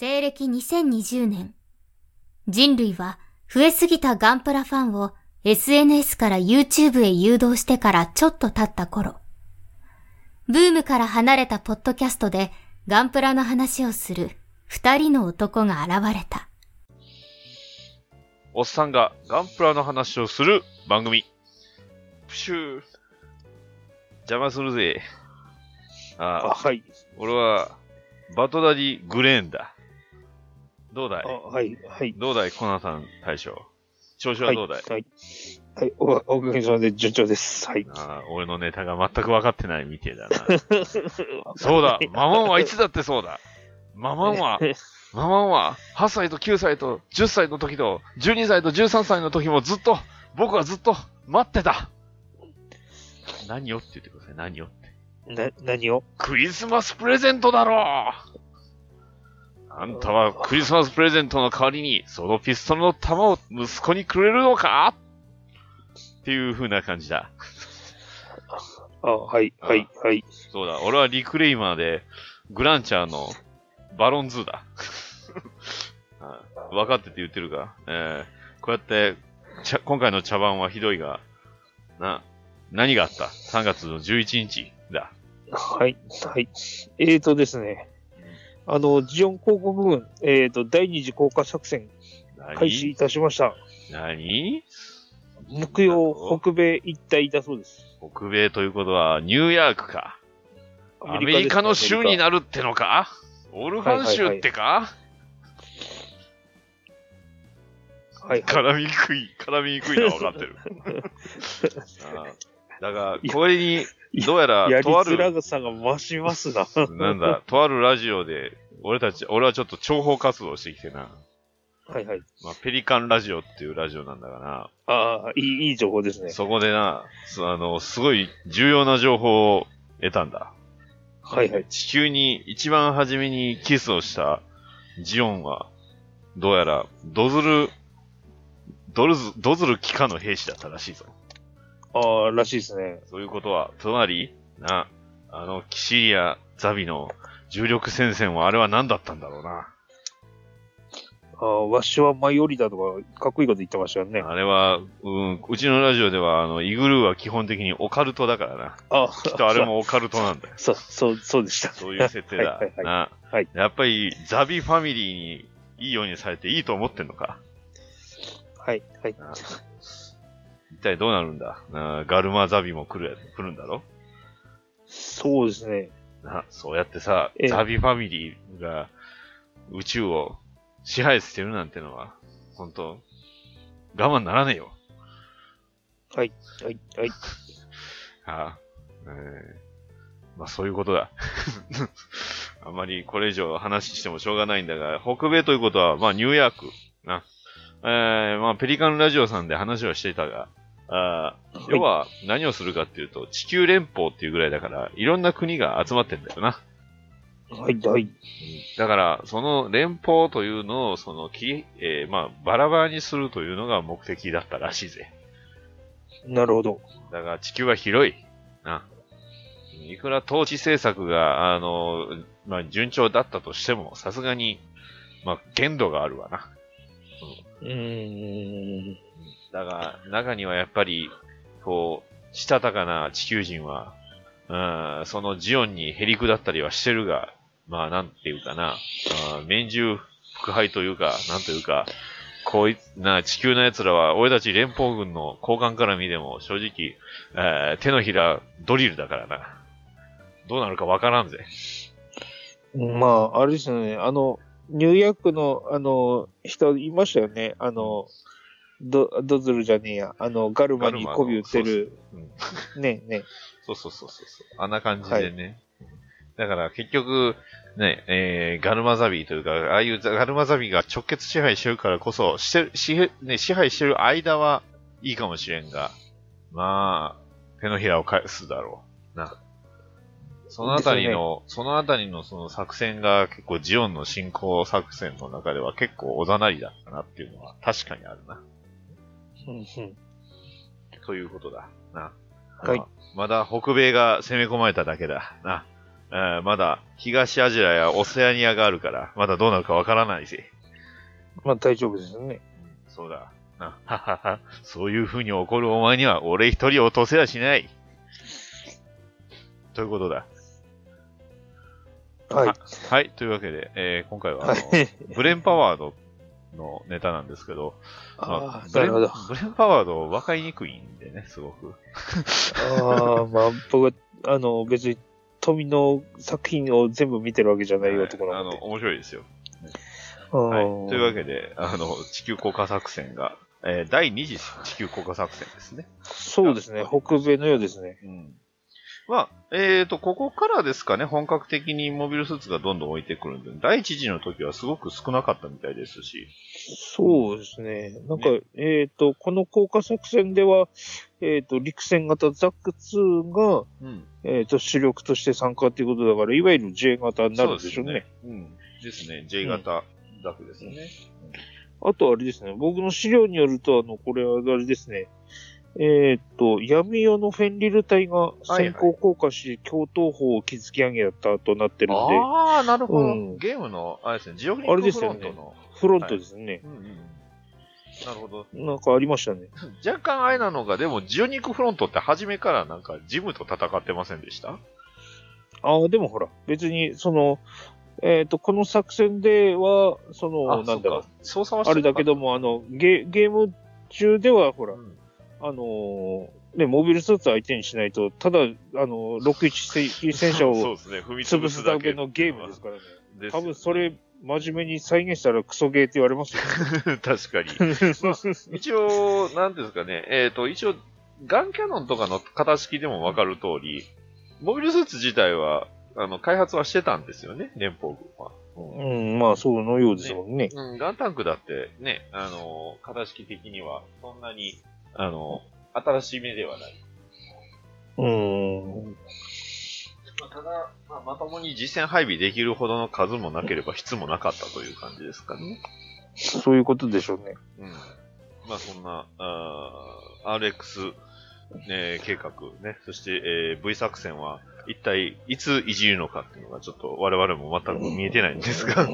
西暦2020年、人類は増えすぎたガンプラファンを SNS から YouTube へ誘導してからちょっと経った頃、ブームから離れたポッドキャストでガンプラの話をする二人の男が現れた。おっさんがガンプラの話をする番組。プシュー。邪魔するぜ。ああ、あ、はい。俺は、バトダディ・グレーンだ。どうだい？あはい。はい。どうだい？コナンさん大将。調子はどうだい、はい。はい。お、おかげさまで順調です。はい。ああ俺のネタが全く分かってないみてえだな。そうだママンはいつだってそうだママンは、ママンは8歳と9歳と10歳の時と12歳と13歳の時もずっと、僕はずっと待ってた何をって言ってください、何をって。な、何を？クリスマスプレゼントだろうあんたはクリスマスプレゼントの代わりに、そのピストルの弾を息子にくれるのか？っていう風な感じだ。あ、はい。はい。はい。そうだ、俺はリクレイマーで、グランチャーのバロンズーだ。あ分かってて言ってるか？えー、こうやって、茶今回の茶番はひどいが、な、何があった ?3 月の11日だ。はい。はい。えーとですね。あの、ジオン広告軍、えーと、第二次降下作戦開始いたしました。何？木曜北米一帯だそうです。北米ということは、ニューヨークか。アメリカの州になるってのか？オルファン州ってか、はい。はい。絡みにくい、絡みにくいのは分かってる。だから、これに、どうやら、やある、づらさが増しますな。なんだ、とあるラジオで、俺たち、俺はちょっと諜報活動してきてな。はいはい。まあ、ペリカンラジオっていうラジオなんだがああ、いい、いい情報ですな。ね。そこでな、すあの、すごい重要な情報を得たんだ。はいはい。地球に一番初めにキスをしたジオンは、どうやら、ドズル、ドルズ、ドズル機下の兵士だったらしいぞ。ああ、らしいですね。そういうことは、つまり、な、あの、キシリア、ザビの重力戦線はあれは何だったんだろうな。ああ、わしはマイオリだとか、かっこいいこと言ってましたよね。あれは、うん、うちのラジオでは、あの、イグルーは基本的にオカルトだからな。ああ、きっとあれもオカルトなんだよ。そう、そう、そうでした。そういう設定だ。はいはいはいな、はいやっぱり、ザビファミリーにいいようにされていいと思ってんのか。はい、はい。な一体どうなるんだ？なガルマザビも来るや、来るんだろ？そうですね。なそうやってさええ、ザビファミリーが宇宙を支配してるなんてのは、本当我慢ならねえよ。はい、はい、はい。はあ、えーまあそういうことだ。あんまりこれ以上話してもしょうがないんだが、北米ということは、まあニューヨーク、な。えー、まあペリカンラジオさんで話をしていたが、あー要は何をするかっていうと、地球連邦っていうぐらいだから、いろんな国が集まってんだよな。はい、はい。だから、その連邦というのを、その、き、えーまあ、バラバラにするというのが目的だったらしいぜ。なるほど。だから地球は広い。な。いくら統治政策が、あの、まあ、順調だったとしても、さすがに、まあ、限度があるわな。うーん。だが、中にはやっぱり、こう、したたかな地球人は、うん、そのジオンにへりくだったりはしてるが、まあ、なんていうかな、あー免獣腹配というか、なんというか、こういな、地球の奴らは、俺たち連邦軍の交換から見ても、正直、えー手のひらドリルだからな。どうなるかわからんぜ。まあ、あれですよね。あの、ニューヨークの、あの、人いましたよね。あの、ド、ドズルじゃねえや。あの、ガルマに媚び売ってる。うんねね。そうそうそうそうそう。あんな感じでね。だから結局、ね、えー、ガルマザビというか、ああいうガルマザビが直結支配してるからこそ、してる、支ね、支配してる間はいいかもしれんが、まあ、手のひらを返すだろう。な。そのあたりの、そのあたりのその作戦が結構ジオンの進行作戦の中では結構おざなりだったなっていうのは確かにあるな。うんうんということだ。な。はいまだ北米が攻め込まれただけだ。な。えーまだ東アジアやオセアニアがあるから、まだどうなるかわからないぜ。まあ大丈夫ですよね。そうだ。な、ははは。そういう風に怒るお前には、俺一人落とせやしない。ということだ。はい。はい、というわけで、えー今回は。ブレンパワードのネタなんですけど、まああ、あブレン。ブレンパワード分かりにくいんでね、すごく。ああ、まあ僕は、あの、別に富の作品を全部見てるわけじゃない男はいあの、なので。面白いですよ。あはい。ーというわけで、あの、地球降下作戦が、えー第2次地球降下作戦ですね。そうですね。北米のようですね。うん。まあ、えーと、ここからですかね、本格的にモビルスーツがどんどん置いてくるんで、第一次の時はすごく少なかったみたいですし、そうですね。なんか、えっ、と、この降下作戦では、えっ、と、陸戦型ザック2が、うん。えっ、と、主力として参加っていうことだから、いわゆる J 型になるんでしょうね。そうですね。うん。ですね。J 型ザクですね。あとあれですね、僕の資料によると、あの、これはあれですね、えっ、と、闇夜のフェンリル隊が先行降下し、共闘砲を築き上げたとなってるんで、ああ、なるほど、うん。ゲームの、あれですね、ジオグリあックフロントの。フロントですね。うんうん。なるほど。なんかありましたね。若干あれなのが、でも、ジオニックフロントって初めからなんか、ジムと戦ってませんでした？ああ、でもほら、別に、その、えっ、と、この作戦では、その、なんだろう、操作はしてあれだけども、あの、ゲゲーム中では、ほらう、んあのーね、モビルスーツ相手にしないと、ただ、あの、61戦車を潰潰すだけけのゲームですからね。です多分それ、真面目に再現したらクソゲーって言われますよ。確かに。一応、なんですかね、えっ、と、一応、ガンキャノンとかの型式でもわかる通り、モビルスーツ自体は、あの、開発はしてたんですよね、連邦軍は。うん、まあ、そうのようですもんね。うん、ガンタンクだってね、あの、型式的には、そんなに、あの、新しい目ではない。うん。まあ、ただ、まあ、まともに実戦配備できるほどの数もなければ質もなかったという感じですかね。そういうことでしょうね。うん。まあ、そんな、あー RX、ね、計画ね、そして、えー V 作戦は一体いついじるのかっていうのがちょっと我々も全く見えてないんですが、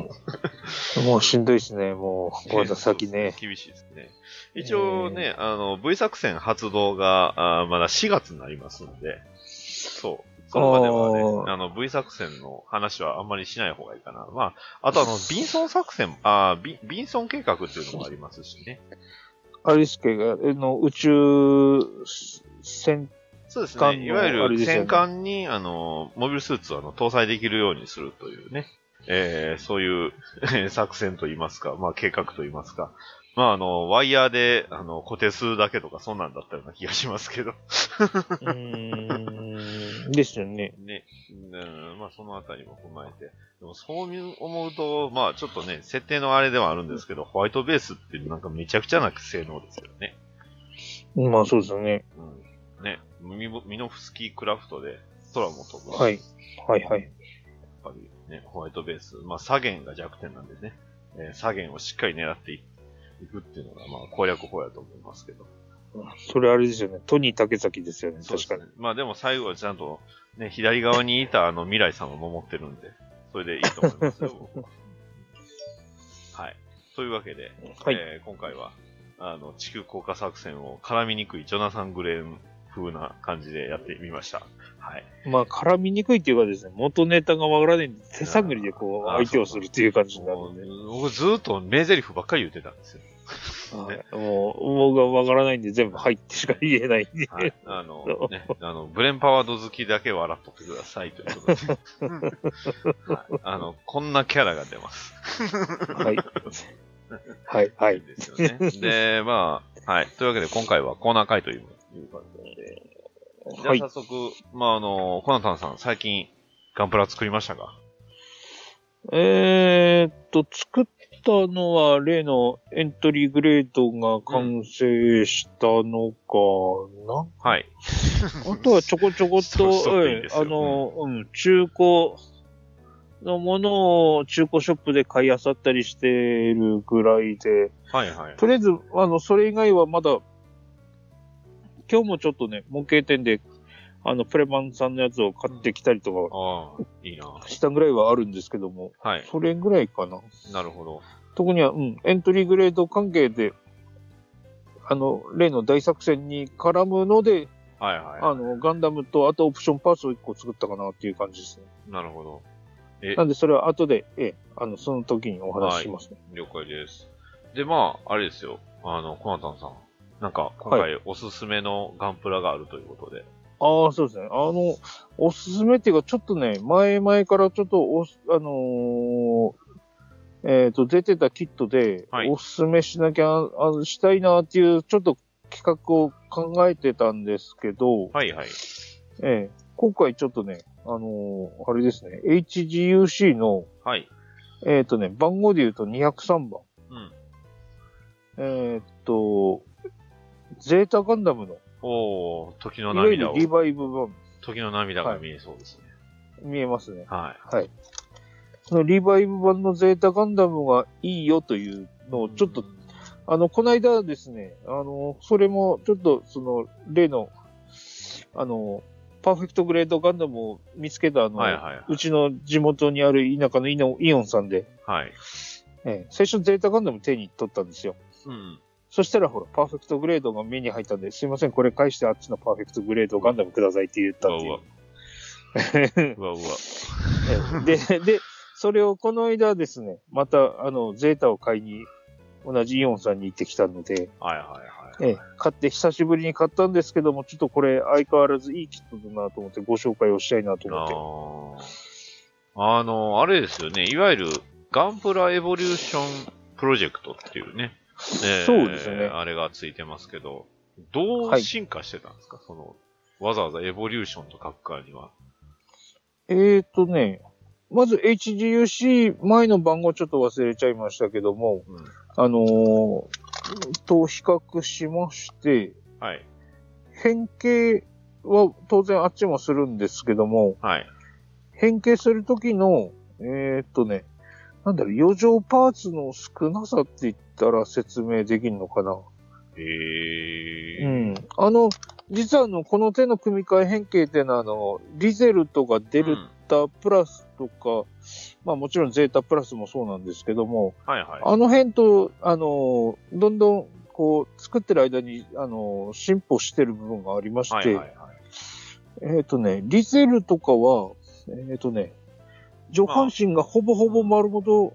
もうしんどいですね、もう。まだ先ね。厳しいですね。一応ね、あの、V 作戦発動が、あーまだ4月になりますんで、そう。それまではね、あの、V 作戦の話はあんまりしない方がいいかな。まあ、あとあの、ビンソン作戦、あービビンソン計画っていうのもありますしね。あれですけ？ど、あの、宇宙戦、そうですね。いわゆる戦艦に、あの、モビルスーツをあの搭載できるようにするというね、えー、そういう作戦といいますか、まあ計画といいますか。まああの、ワイヤーで、あの、固定するだけとかそんなんだったような気がしますけど。うーん、ですよね。ね。うん、まあそのあたりも踏まえて。でもそう思うと、まあちょっとね、設定のあれではあるんですけど、ホワイトベースってなんかめちゃくちゃな性能ですよね。まあそうですよね。うん。ね。ミノフスキークラフトで空も飛ぶ。はい。はいはい。やっぱりね、ホワイトベース。まあ、左舷が弱点なんでね、えー左舷をしっかり狙っていくっていうのが、まあ、攻略法やと思いますけど。それあれですよね。トニー竹崎ですよね。確かに。ね。まあ、でも最後はちゃんと、ね、左側にいたあの未来さんを守ってるんで、それでいいと思いますよ、僕ははい。というわけで、はい。えー今回は、あの、地球降下作戦を絡みにくいジョナサン・グレーン風な感じでやってみました。はい。まあ、絡みにくいっていうかですね、元ネタがわからないんで、手探りでこう、相手をするっていう感じになるもんで。う僕ずーっと名台詞ばっかり言ってたんですよ。はいもう、僕がわからないんで全部入ってしか言えないんで。はい。あの、ね、あの、ブレンパワード好きだけ笑っとってくださいということで。はい。あの、こんなキャラが出ます。はい。はい。はい。ですよね。で、まあ、はい。というわけで今回はコーナー会といういう感じで。じゃあはい早速、まあ、あの、コナタンさん、最近、ガンプラ作りましたか？えーっと、作ったのは例のエントリーグレードが完成したのかな、はい。あとはちょこちょこっと、そうんあの、うん、中古のものを中古ショップで買い漁ったりしているぐらいで、はいはい。とりあえず、あの、それ以外はまだ、今日もちょっとね、模型店で、あの、プレマンさんのやつを買ってきたりとかああ、いいな。したぐらいはあるんですけども、はい。それぐらいかな。なるほど。特には、うん、エントリーグレード関係で、あの、例の大作戦に絡むので、はいはい。あの、ガンダムと、あとオプションパーツを1個作ったかなっていう感じですね。なるほど。えなんで、それは後で、ええ、あの、その時にお話ししますね。了解です。で、まあ、あれですよ。あの、コナタンさん。なんか、今回おすすめのガンプラがあるということで。ああ、そうですね。あの、おすすめっていうか、ちょっとね、前々からちょっとおす、あのーえっ、と、出てたキットで、はいおすすめしなきゃ、あしたいなっていう、ちょっと企画を考えてたんですけど、はいはい。ええ今回ちょっとね、あのーあれですね、HGUC の、はい。えっ、とね、番号で言うと203番。うん。えっ、と、ゼータガンダムの、おー、時のいわゆ涙を、るリバイブ版、時の涙が見えそうですね。見えますね。はい。はい。そのリバイブ版のゼータガンダムがいいよというのをちょっと、あの、この間ですね、あの、それもちょっとその、例の、あの、パーフェクトグレードガンダムを見つけたあの、はいはいはうちの地元にある田舎のイノイオンさんで、い。はい。ええ最初ゼータガンダム手に取ったんですよ。うん。そしたらほら、パーフェクトグレードが目に入ったんで、すいません、これ返してあっちのパーフェクトグレードガンダムくださいって言ったっていう。うわうわ。ええで、で、それをこの間ですね、また、あの、ゼータを買いに、同じイオンさんに行ってきたので、はいはいはい。ええ、買って久しぶりに買ったんですけども、ちょっとこれ相変わらずいいキットだなと思ってご紹介をしたいなと思って。あーあの、あれですよね。いわゆるガンプラエボリューションプロジェクトっていうね。えーそうですよねあれがついてますけど、どう進化してたんですか、その、わざわざエボリューションと書くからには。えーとね、まず HGUC 前の番号ちょっと忘れちゃいましたけども、うん。あのーと比較しまして、はい。変形は当然あっちもするんですけども、はい。変形するときの、えーっとね、なんだろう、余剰パーツの少なさって言ったら説明できるのかな。へえ。うん。あの、実はあの、この手の組み替え変形っていうのは、あの、リゼルとかデルタプラスとか、まあもちろんゼータプラスもそうなんですけども、はいはい。あの辺と、あの、どんどん、こう、作ってる間に、あの、進歩してる部分がありまして、はいはいはい。えっ、とね、リゼルとかは、えっ、とね、上半身がほぼほぼ丸ごと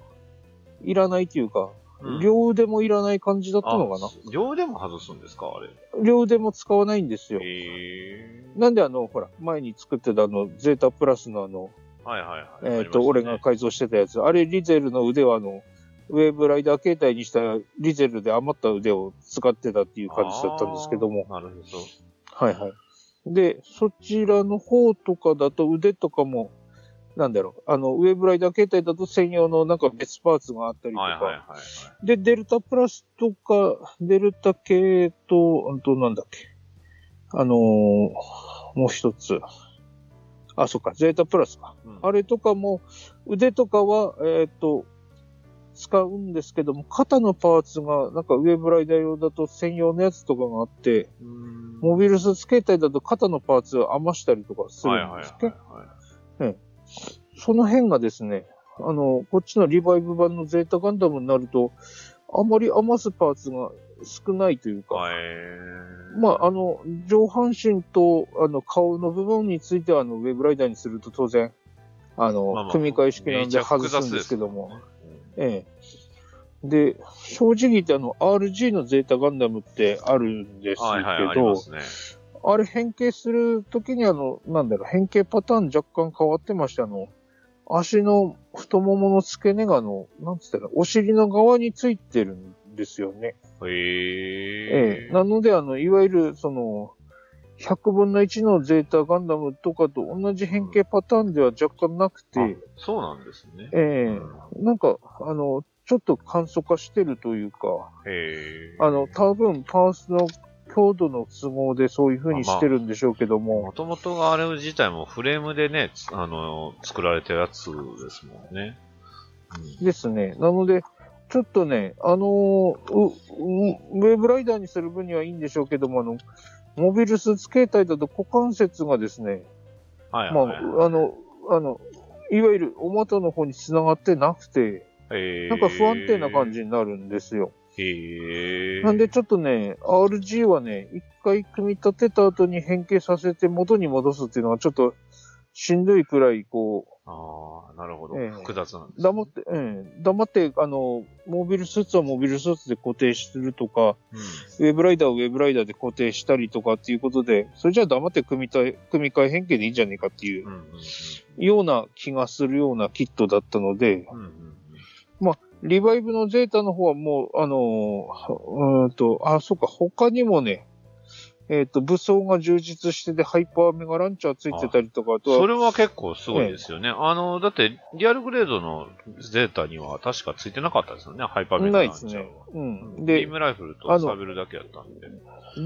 いらないというか、うん両腕もいらない感じだったのかな。あ両腕も外すんですか？あれ。両腕も使わないんですよへ。え。なんであの、ほら、前に作ってたあの、ゼータプラスのあの、はいはいはい。えっ、と、ありましたね俺が改造してたやつ、あれリゼルの腕はあの、ウェーブライダー形態にしたリゼルで余った腕を使ってたっていう感じだったんですけども。なるほど。はいはい。で、そちらの方とかだと腕とかも、なんだろう、あの、ウェーブライダー形態だと専用のなんか別パーツがあったりとか、はいはいはいはい。で、デルタプラスとか、デルタ系と、あとなんだっけ、あのーもう一つ。あ、そっか、ゼータプラスか。うんあれとかも、腕とかは、えっ、と、使うんですけども、肩のパーツが、なんかウェーブライダー用だと専用のやつとかがあって、モビルスーツ形態だと肩のパーツを余したりとかするはいはいんですっけ、はいはい。その辺がですね、あの、こっちのリバイブ版のゼータガンダムになると、あまり余すパーツが少ないというか、はい。まあ、あの、上半身と、あの、顔の部分については、あの、ウェブライダーにすると当然、あの、まあまあ組み替え式なんで外すんですけども、うんええ。で、正直言ってあの、RG のゼータガンダムってあるんですけはいはい、ね。あれ変形するときにあの、なんだろう、変形パターン若干変わってまして、あの、足の太ももの付け根があの、なんつったら、お尻の側についてるんですよね。へえ。ええ。なので、あの、いわゆる、その、100分の1のゼータガンダムとかと同じ変形パターンでは若干なくて、あそうなんですね。ええなんか、あの、ちょっと簡素化してるというか、へえ。あの、多分パースの強度の都合でそういう風にしてるんでしょうけども、もともとがあれ自体もフレームでね、つあの、作られたやつですもんね。うんですね。なので、ちょっとね、あのウェーブライダーにする分にはいいんでしょうけども、あの、モビルスーツ形態だと股関節がですね、まはいはい。あ、あの、あの、いわゆるお股の方に繋がってなくて、なんか不安定な感じになるんですよ。へえ。なんでちょっとね、RG はね、一回組み立てた後に変形させて元に戻すっていうのはちょっとしんどいくらい、こああ、なるほど。ええ複雑なんでう、す、ね。黙って、うん、黙って、あの、モビルスーツはモビルスーツで固定するとか、うん。ウェブライダーはウェブライダーで固定したりとかっていうことで、それじゃあ黙って組みたい、組み替え変形でいいんじゃねえかっていうような気がするようなキットだったので、うん。うんうんリバイブのゼータの方はもう、あのーうーんと、あ、そうか、他にもね、えっ、と、武装が充実してて、ハイパーメガランチャーついてたりとか、あとは、それは結構すごいですよね。あの、だって、リアルグレードのゼータには確かついてなかったですよね、ハイパーメガないですランチャーは。ね。うん。ビーで、ムライフルとサビルだけやったんで。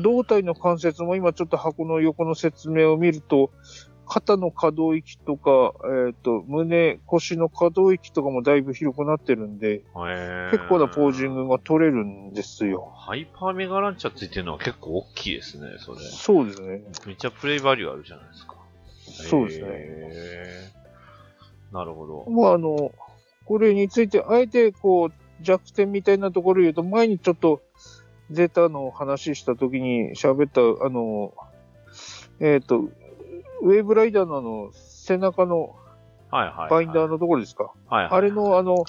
胴体の関節も今ちょっと箱の横の説明を見ると、肩の可動域とか、えっ、と、胸、腰の可動域とかもだいぶ広くなってるんで、結構なポージングが取れるんですよ。ハイパーメガランチャーついてるのは結構大きいですね、それ。そうですね。めっちゃプレイバリューあるじゃないですか。そうですねなるほど。まあ、あの、これについて、あえて、こう、弱点みたいなところを言うと、前にちょっと、ゼータの話した時に喋った、あの、えっ、と、ウェーブライダーのあの、背中のはいはい、はい。バインダーのところですか？はいはい、あれのあの、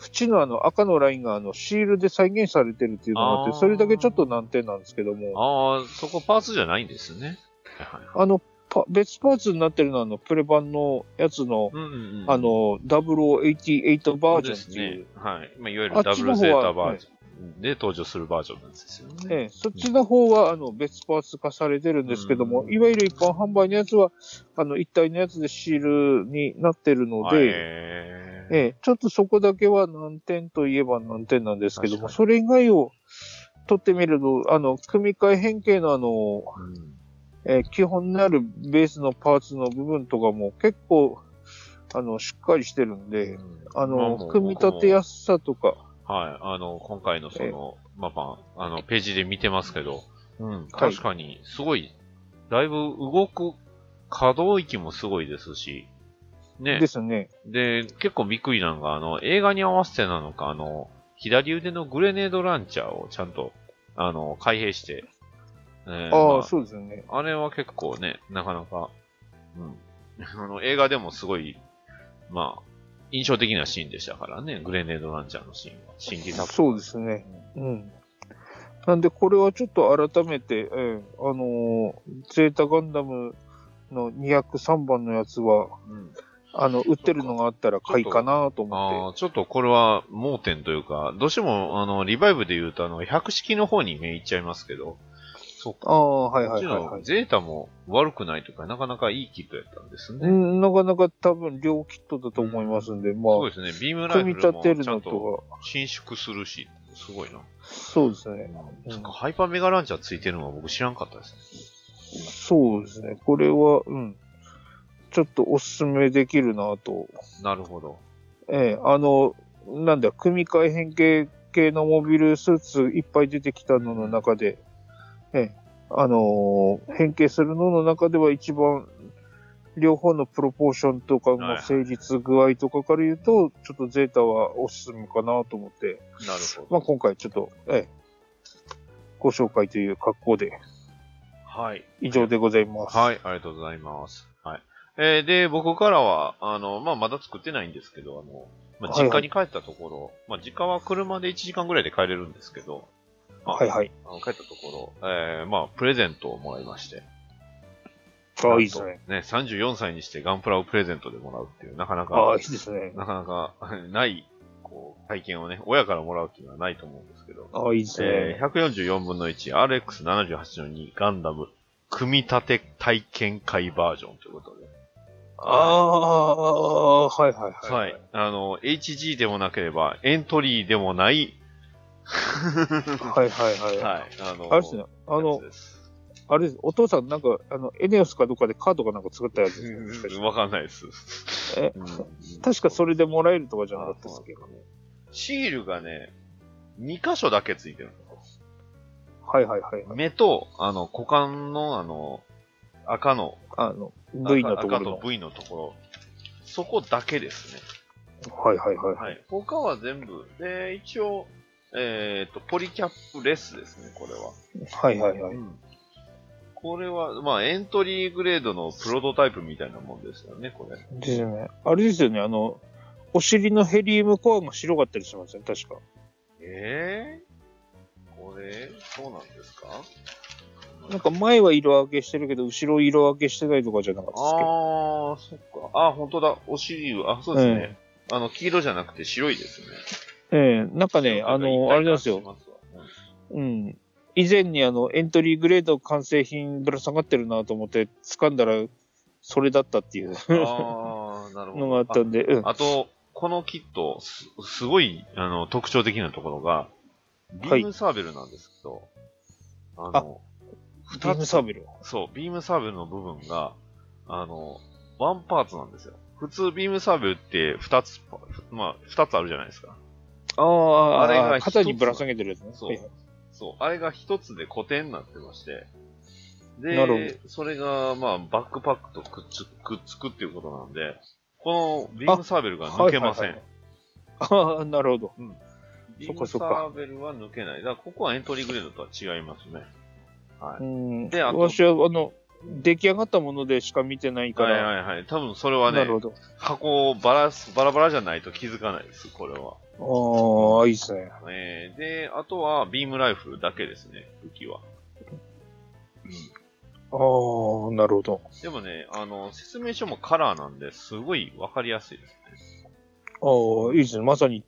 縁のあの赤のラインがあの、シールで再現されてるっていうのがあって、それだけちょっと難点なんですけども、ああ、そこパーツじゃないんですね。はいはい。あの、パ別パーツになってるのはあの、プレ版のやつの、うんうんうん、あの、0088バージョンっていう、ですね。はい。まあ、いわゆるあダブルゼータバージョンで登場するバージョンなんですよね。ええ、そっちの方は、あの、別パーツ化されてるんですけども、うん。いわゆる一般販売のやつは、あの、一体のやつでシールになってるので、へえ。え、ちょっとそこだけは難点といえば難点なんですけども、それ以外を取ってみると、あの、組み替え変形のあの、うん。えー基本になるベースのパーツの部分とかも結構、あの、しっかりしてるんで、あの、まもう組み立てやすさとか、はい。あの、今回のその、まあまあ、あの、ページで見てますけど、うん、はい確かに、すごい、だいぶ動く可動域もすごいですし、ねで。すね。で、結構びっくりなのが、あの、映画に合わせてなのか、あの、左腕のグレネードランチャーをちゃんと、あの、開閉して、えーああ、まあそうですよね。あれは結構ね、なかなか、うん。あの、映画でもすごい、まあ、印象的なシーンでしたからね、グレネードランチャーのシーンは。新規作そうですね。うん。なんで、これはちょっと改めて、ええあのーゼータガンダムの203番のやつは、うん。あの、売ってるのがあったら買いかなと思ああ、っちょっとこれは盲点というか、どうしても、あの、リバイブで言うと、あの、百式の方に目いっちゃいますけど、そうて。か。ああ、はいはいはい、はい。のゼータも悪くないというか、なかなかいいキットやったんですね。うん、なかなか多分両キットだと思いますんで、まそうあ、ですね。ビームライフルもちゃんと伸縮するし、すごいな。そうですね。うんハイパーメガランチャーついてるのは僕知らんかったですね。そうですね。これは、うん。ちょっとおすすめできるなと。なるほど。ええあの、なんだ、組み替え変形系のモビルスーツいっぱい出てきたのの中で、ええあのー変形するのの中では一番、両方のプロポーションとかの成立具合とかから言うと、ちょっとゼータはおすすめかなと思って、なるほど。まあ今回ちょっと、ええご紹介という格好ではい。以上でございます。はい、ありがとうございます。はい。えーで、僕からは、あの、まあ、まだ作ってないんですけど、あの、まあ、はいはい実家に帰ったところ、まあ、実家は車で1時間ぐらいで帰れるんですけど、あはいはい。あの帰ったところ、えーまあ、プレゼントをもらいまして。ああ、いいですね。ね、34歳にしてガンプラをプレゼントでもらうっていう、なかなあかあ、いいですね。なかなか ない、こう、体験をね、親からもらうっていうのはないと思うんですけど、ああ、いいですえー、ね。144分の 1RX78 の2ガンダム組み立て体験会バージョンということで。ああ、はいはいはい。はい。あの、HG でもなければ、エントリーでもない、はいはいはい。はい。あの、あれですね。あのあれです。お父さんなんか、あの、エネオスかどっかでカードかなんか作ったやつですわかんないです。えうん確かそれでもらえるとかじゃなかったですっけどね。シールがね、2箇所だけついてる。はいはいはい。目と、あの、股間の、あの、赤の、あの、V のところ赤と V のところ。そこだけですね。はいはいはい。はい。他は全部。で、一応、えっ、と、ポリキャップレスですね、これは。はいはいはい。うんこれは、まあ、エントリーグレードのプロトタイプみたいなもんですよね、これ。ですよね。あれですよね、あの、お尻のヘリウムコアが白かったりしますね、確か。ええこれ、そうなんですか？なんか前は色分けしてるけど、後ろ色分けしてないとかじゃなかったですけ？ど。ああ、そっか。あ、本当だ。お尻は、あ、そうですね。あの、黄色じゃなくて白いですね。ええなんかね、あの、あれなんですよ。うん。以前にあの、エントリーグレード完成品ぶら下がってるなと思って、掴んだら、それだったっていううんああ、なるほど。のがあったんで、うん。あと、このキット、すすごいあの特徴的なところが、ビームサーベルなんですけど、あの、ビームサーベル。そう、ビームサーベルの部分が、あの、ワンパーツなんですよ。普通ビームサーベルって二つ、まあ、二つあるじゃないですか。ああ、あれが肩にぶら下げてるやつね。そうそう、あれが一つで固定になってまして、で、それが、まあ、バックパックとくっつくっつくっていうことなんで、このビームサーベルが抜けません。はいはいはいああ、なるほど。ビームサーベルは抜けない。だからここはエントリーグレードとは違いますね。はうい。ん。であと私は、あの、出来上がったものでしか見てないかはいら。はいはい。多分それはね。箱をバラす、バラバラじゃないと気づかないです、これは。ああ、いいっすね。えー、で、あとはビームライフルだけですね、武器は。ああ、なるほど。でもね、あの、説明書もカラーなんで、すごいわかりやすいですね。ああ、いいですね。まさに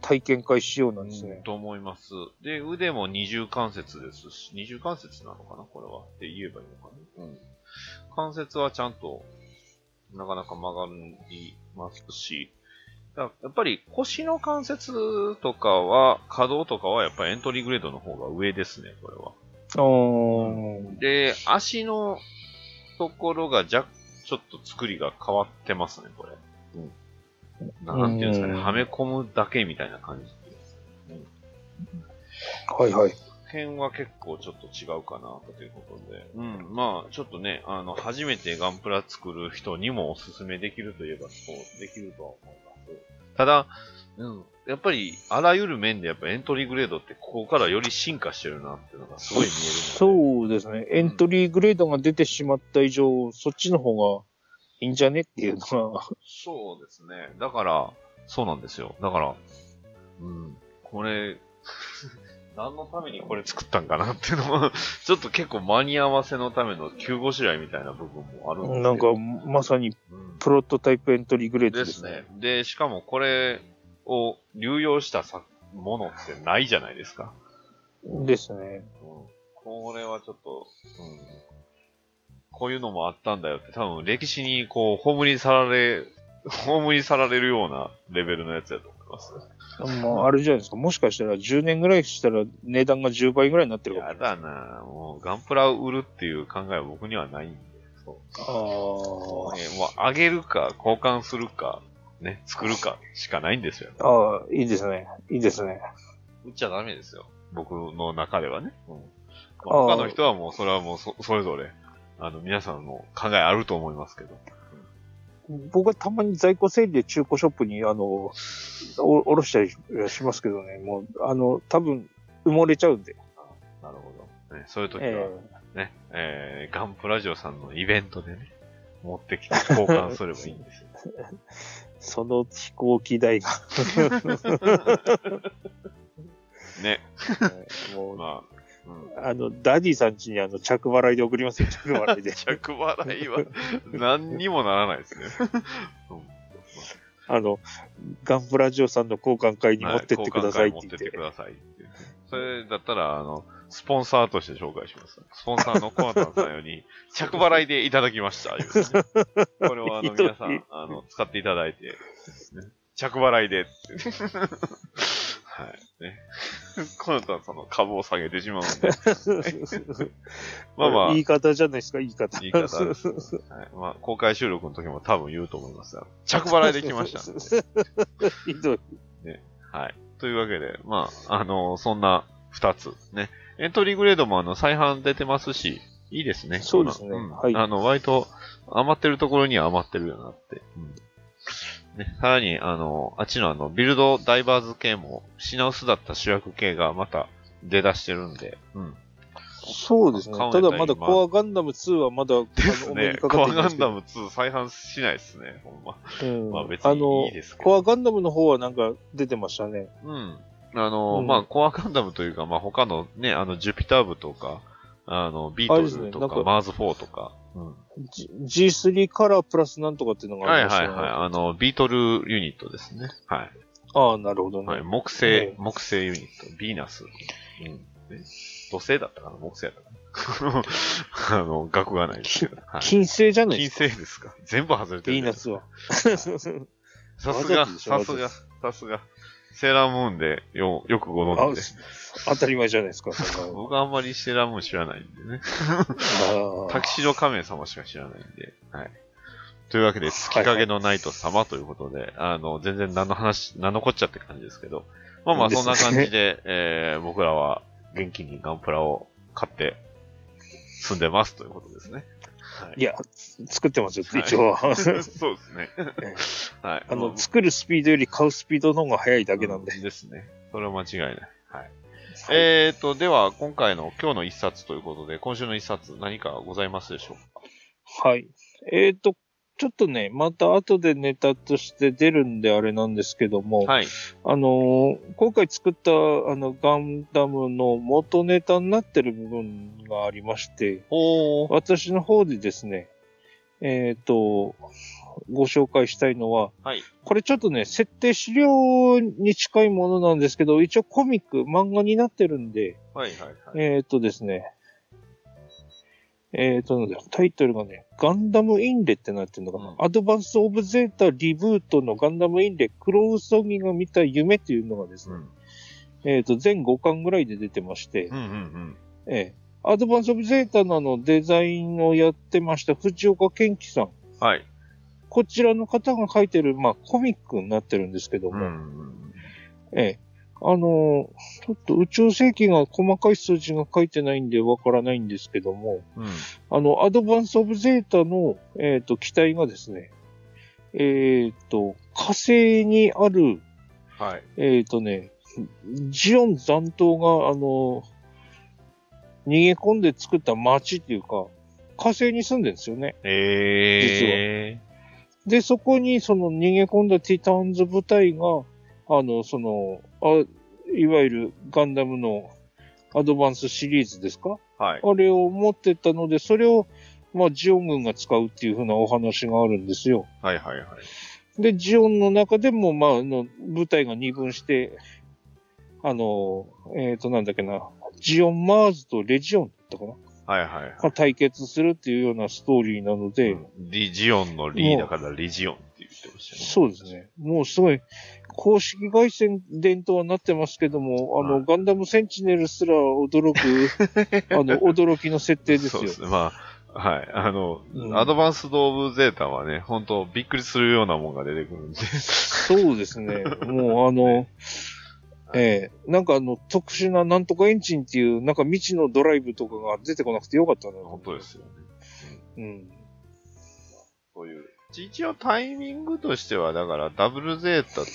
体験会仕様なんですね。と思います。で、腕も二重関節ですし、二重関節なのかなこれは。って言えばいいのかなうん。関節はちゃんと、なかなか曲がりますし、やっぱり腰の関節とかは、可動とかはやっぱりエントリーグレードの方が上ですね、これは。で、足のところが若ちょっと作りが変わってますね、これ。うん。なんていうんですかね、うんはめ込むだけみたいな感じです。はいはい。辺は結構ちょっと違うかな、ということで。うん、まあ、ちょっとね、あの、初めてガンプラ作る人にもおすすめできるといえばそうできるとは思います。ただ、うん、やっぱり、あらゆる面でやっぱエントリーグレードってここからより進化してるなっていうのがすごい見えるので。そうですね。エントリーグレードが出てしまった以上、そっちの方がいいんじゃねっていうのは。そうですね。だから、そうなんですよ。だから、うん、これ、何のためにこれ作ったんかなっていうのは、ちょっと結構間に合わせのための急ごしらえみたいな部分もあるんですけどなんか、まさにうんプロトタイプエントリーグレードでですすねね。。で、しかもこれを流用したさものってないじゃないですか。ですね。うん、これはちょっと、うん、こういうのもあったんだよって、多分歴史にこう、葬り去られ、葬り去られるようなレベルのやつだと思います。まあ、あれじゃないですか。もしかしたら10年ぐらいしたら値段が10倍ぐらいになってるかもやだなもうガンプラを売るっていう考えは僕にはないんで。そう。あね、もう上げるか、交換するか、ね、作るかしかないんですよ。あ。ああ、いいですね。いいですね。売っちゃダメですよ。僕の中ではね。うんまあ他の人はもう、それはもうそ、それぞれ、あの、皆さんの考えあると思いますけど。僕はたまに在庫整理で中古ショップに、あの、お、おろしたりしますけどね。もう、あの、多分、埋もれちゃうんで。なるほど。ね、そういう時は、えね、えー、ガンプラジオさんのイベントでね、持ってきて交換すればいいんですよ。え その飛行機代が。ね。もう、まあ、うん。あの、ダディさん家にあの、着払いで送りますよ、着払いで。着払いは何にもならないですね。う んあの、ガンプラジオさんの交換会に持ってってくださいって言って。はい交換会持ってってくださいって。それだったら、あの、スポンサーとして紹介します。スポンサーのコナタンさんより、着払いでいただきました。ね これは、あの、皆さん、あの、使っていただいて、ね着払いで。はい。ね。コナタンさんの株を下げてしまうんで。まあまあ言い方じゃないですか、言い方。言い方はい。まあ、公開収録の時も多分言うと思いますが、着払いできましたんで。ひどい。はい。というわけで、まあ、あのそんな二つね、エントリーグレードもあの、再販出てますし、いいですね。そうですねんはいあの、割と余ってるところには余ってるよなって。うん。ね、さらに、あの、あっちのあの、ビルドダイバーズ系も、品薄だった主役系がまた出だしてるんで、うん。そうですね。ただまだ今コアガンダム2はまだ、ですね。かかコアガンダム2再販しないですね、ほんま。うんまあ別にいいですけどコアガンダムの方はなんか出てましたね。うん。あの、うんまあ、コアガンダムというか、まあ、他のね、あの、ジュピター部とか、あの、ビートルとか、マーズ4とか、うん。G- G3 カラープラスなんとかっていうのがあはいりましたね。はいはい。あの、ビートルユニットですね。はい。ああ、なるほどね。はい。木星、ね木星ユニット、ビーナス。うん。ね土星だったかな木星だったかな あの、額がないですけど。はい。金星じゃない金ですか。星ですか全部外れてる。ピーナッツは。さすが、さすが、さすが。セーラームーンでよ、よくごあ存知で。当たり前じゃないですか、そんなの 僕はあんまりセーラームーン知らないんでね。タキシロ仮面様しか知らないんで。はい。というわけで、月影のナイト様ということで、あの、全然何の話、何のこっちゃって感じですけど、まあまあそんな感じで、えー、僕らは元気にガンプラを買って住んでますということですね。はいや、作ってますよ、一応は。い。そうですね。はい。あの、作るスピードより買うスピードの方が速いだけなんで。ですね。それは間違いない。はい。えーと、では、今回の今日の一冊ということで、今週の一冊何かございますでしょうか？はい。えっ、と、ちょっとね、また後でネタとして出るんであれなんですけども、はい。あのー今回作ったあのガンダムの元ネタになってる部分がありまして。私の方でですね、えっ、と、ご紹介したいのは、はい。これちょっとね、設定資料に近いものなんですけど、一応コミック、漫画になってるんで、はいはいはい。えっ、とですね、えっ、と、なんだよタイトルがね、ガンダムインレってなってるのかな、うんアドバンス・オブ・ゼータ・リブートのガンダムインレ、黒ウソギが見た夢っていうのがですね、うん。えっ、と、全5巻ぐらいで出てまして、うんうんうん。ええアドバンス・オブ・ゼータのあのデザインをやってました藤岡健樹さん。はい。こちらの方が書いてる、まあ、コミックになってるんですけども、うんうん。ええ。あのーちょっと宇宙世紀が細かい数字が書いてないんでわからないんですけども、うん。あの、アドバンス・オブ・ゼータの、えっ、と、機体がですね、えっ、と、火星にある、はい。えっ、とね、ジオン残党が、あの、逃げ込んで作った町っていうか、火星に住んでるんですよね。えで、そこにその逃げ込んだティターンズ部隊が、あの、その、あいわゆるガンダムのアドバンスシリーズですか？ー。はい。あれを持ってったので、それを、まあ、ジオン軍が使うっていうふうなお話があるんですよ。はいはいはい。で、ジオンの中でも、まあ、あの、部隊が二分して、あの、えっ、と、なんだっけな、ジオンマーズとレジオンだったかな？はいはいはい。が対決するっていうようなストーリーなので、リジオンのリーだからリジオンってまね。そうですね。もうすごい、公式外線伝とはなってますけども、あの、はいガンダムセンチネルすら驚く、あの、驚きの設定ですよそうで。すね。まあ、はい。あの、うんアドバンスド・オブ・ゼータはね、本当びっくりするようなもんが出てくるんで。そうですね。もうあの、ええなんかあの、特殊ななんとかエンジンっていう、なんか未知のドライブとかが出てこなくてよかったな。本当ですよね。うん。そういう。一応タイミングとしては、だから、ダブルゼータと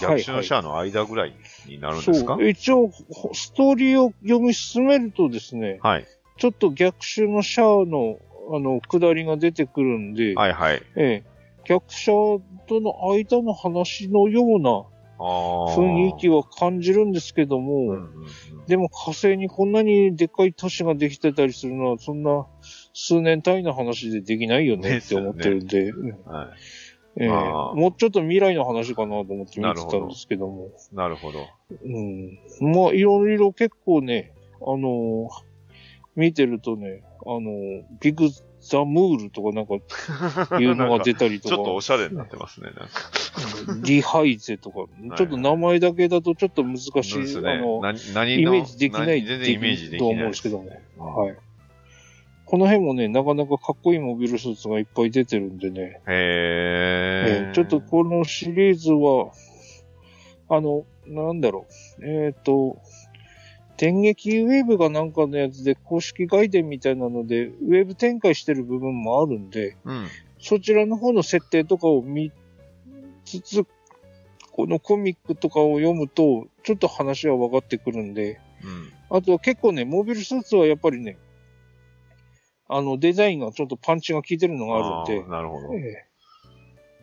逆襲のシャアの間ぐらいになるんですか？そう。一応、ほストーリーを読み進めるとですね、はい。ちょっと逆襲のシャアの、あの、下りが出てくるんで、はいはい。ええ逆シャアとの間の話のようなああ。雰囲気は感じるんですけども、うんうんうんでも火星にこんなにでっかい都市ができてたりするのは、そんな数年単位の話でできないよねって思ってるんで。えもうちょっと未来の話かなと思って見てたんですけども。なるほど。うん。まあ、いろいろ結構ね、あのー見てるとね、あのービッグザムールとかなんか いうのが出たりとちか、ょっとおしゃれになってますね、なんか。リハイゼとか、ちょっと名前だけだとちょっと難しい、そうですね。あの、何何のイメージできない何全然イメージできとない思うんですけども。うんはい。この辺もね、なかなかかっこいいモビルスーツがいっぱい出てるんでね。へー。えーちょっとこのシリーズは、あの、なんだろう。えっ、と、電撃ウェーブがなんかのやつで公式外伝みたいなので、ウェーブ展開してる部分もあるんで、うん。そちらの方の設定とかを見つつ、このコミックとかを読むと、ちょっと話は分かってくるんで、うん。あと結構ね、モビルスーツはやっぱりね、あの、デザインがちょっとパンチが効いてるのがあるんでー、なるほど。ええ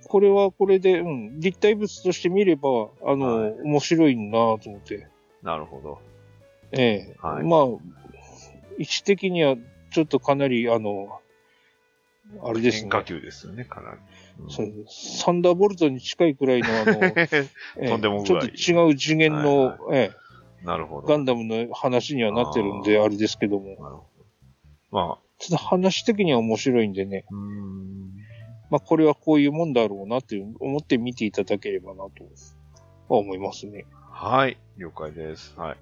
これはこれで、うん、立体物として見れば、あの、はい面白いなと思って。なるほど。ええはいまあ、位置的にはちょっとかなり、あの、あれですね。変化球ですよね、かなり。うんそうサンダーボルトに近いくらいの、あの、ええとんでもちょっと違う次元の、はいえなるほど。えガンダムの話にはなってるんで、あれですけども。なるほど。まあ、ちょっと話的には面白いんでね。まあ、これはこういうもんだろうなって思って見ていただければなとは思いますね。はい、了解です。はい。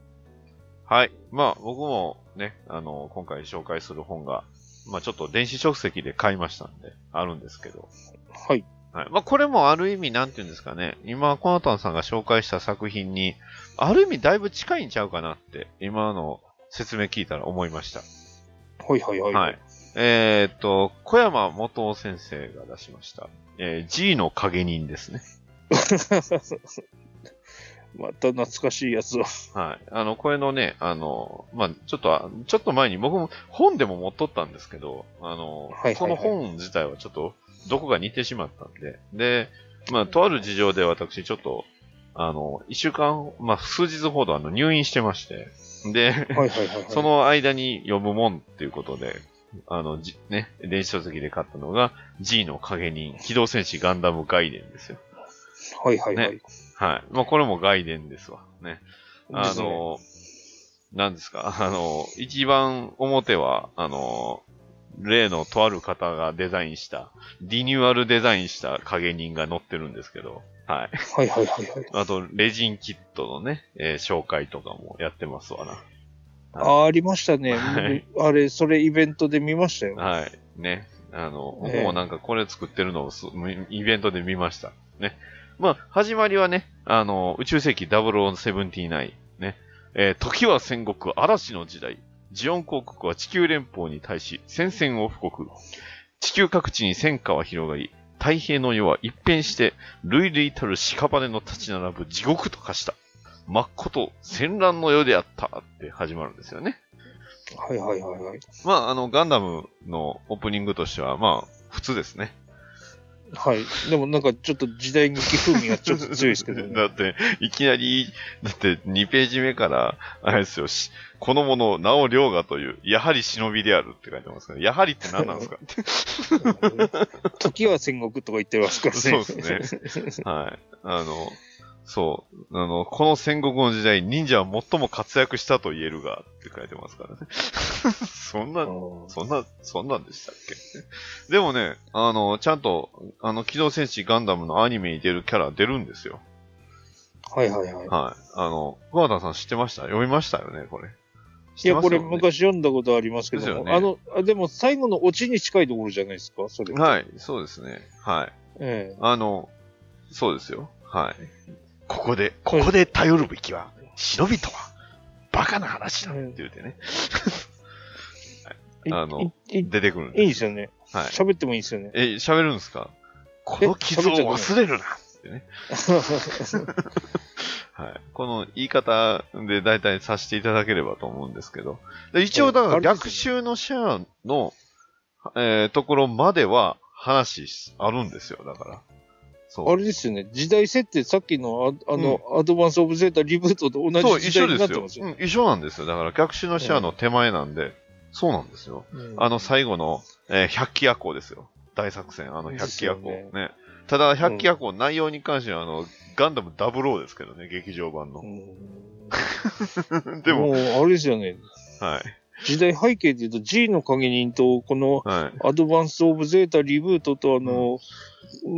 はい。まあ、僕もね、あの、今回紹介する本が、まあちょっと電子書籍で買いましたんで、あるんですけど。はい。はい。まあこれもある意味、なんていうんですかね、今、コナタンさんが紹介した作品に、ある意味だいぶ近いんちゃうかなって、今の説明聞いたら思いました。はいはいはい。はい。えーっと、小山元夫先生が出しました。えー G の影人ですね。また懐かしいやつを。はい。あの、これのね、あの、まあ、ちょっとあ、ちょっと前に僕も本でも持っとったんですけど、あの、はいはいはいこの本自体はちょっと、どこか似てしまったんで、で、まあ、とある事情で私ちょっと、あの、一週間、まあ、数日ほどあの、入院してまして、で、はいはいはい、はい。そ、の間に読むもんっていうことで、あの、じね、電子書籍で買ったのが、G の影人、機動戦士ガンダム外伝ですよ。はいはいはい。ねはい。まあ、これも外伝ですわ。ね。あの、なんですか、あの、一番表は、あの、例のとある方がデザインした、リニューアルデザインした影人が載ってるんですけど、はい。はいはいはいはい。あと、レジンキットのね、えー紹介とかもやってますわな。ああ、ありましたね、はいあれ、それイベントで見ましたよ。はい。ね。あの、ええ僕もなんかこれ作ってるのをすイベントで見ました。ね。まあ、始まりはね、あの、宇宙世紀0079ね。えー時は戦国嵐の時代。ジオン公国は地球連邦に対し戦線を布告。地球各地に戦火は広がり、太平の世は一変して、類々たる屍の立ち並ぶ地獄と化した。真っこと戦乱の世であったって始まるんですよね。はいはいはいはい。まあ、あの、ガンダムのオープニングとしては、まあ、普通ですね。はい。でもなんかちょっと時代劇風味がちょっと強いですけどね。だって、いきなり、だって2ページ目から、あれですよ、しこの者、名を良がという、やはり忍びであるって書いてますから、やはりって何なんですか？時は戦国とか言ってますからね。そうですね。はい。あの、そう。あの、この戦国の時代、忍者は最も活躍したと言えるが、って書いてますからね。そんな、うんそんな、そんなんでしたっけ？でもね、あの、ちゃんと、あの、機動戦士ガンダムのアニメに出るキャラ出るんですよ。はいはいはい。はい。あの、小畑さん知ってました？読みましたよね、これ。いや、これ昔読んだことありますけども、ねあの、あでも最後のオチに近いところじゃないですか、それ。い。はい、そうですね。はい。ええあの、そうですよ。はい。ここで、ここで頼るべきは、忍びとは、バカな話だって言うてね、い あのいい出てくるんいいんで。ですすよね。はい。喋ってもいいですよね。え、喋るんですか？この傷を忘れるなってね。はい。この言い方で大体させていただければと思うんですけど。で一応、だから逆襲のシャアの、えーところまでは話あるんですよ、だから。そう。あれですよね。時代設定、さっきのああの、アドバンス・オブ・ゼータリブートと同じ時代一緒ですよ。になってますよ。うん、一緒なんですよ。だから逆襲のシャアの手前なんで、そうなんですよ。うんあの最後の、えー百鬼夜行ですよ。大作戦、あの百鬼夜行。ですよねただ、百鬼夜行、内容に関しては、あの、ガンダムダブローですけどね、劇場版のう。ん でも、もう、あれですよね。はい。時代背景で言うと G の影人と、このはい。アドバンス・オブ・ゼータリブートと、あの、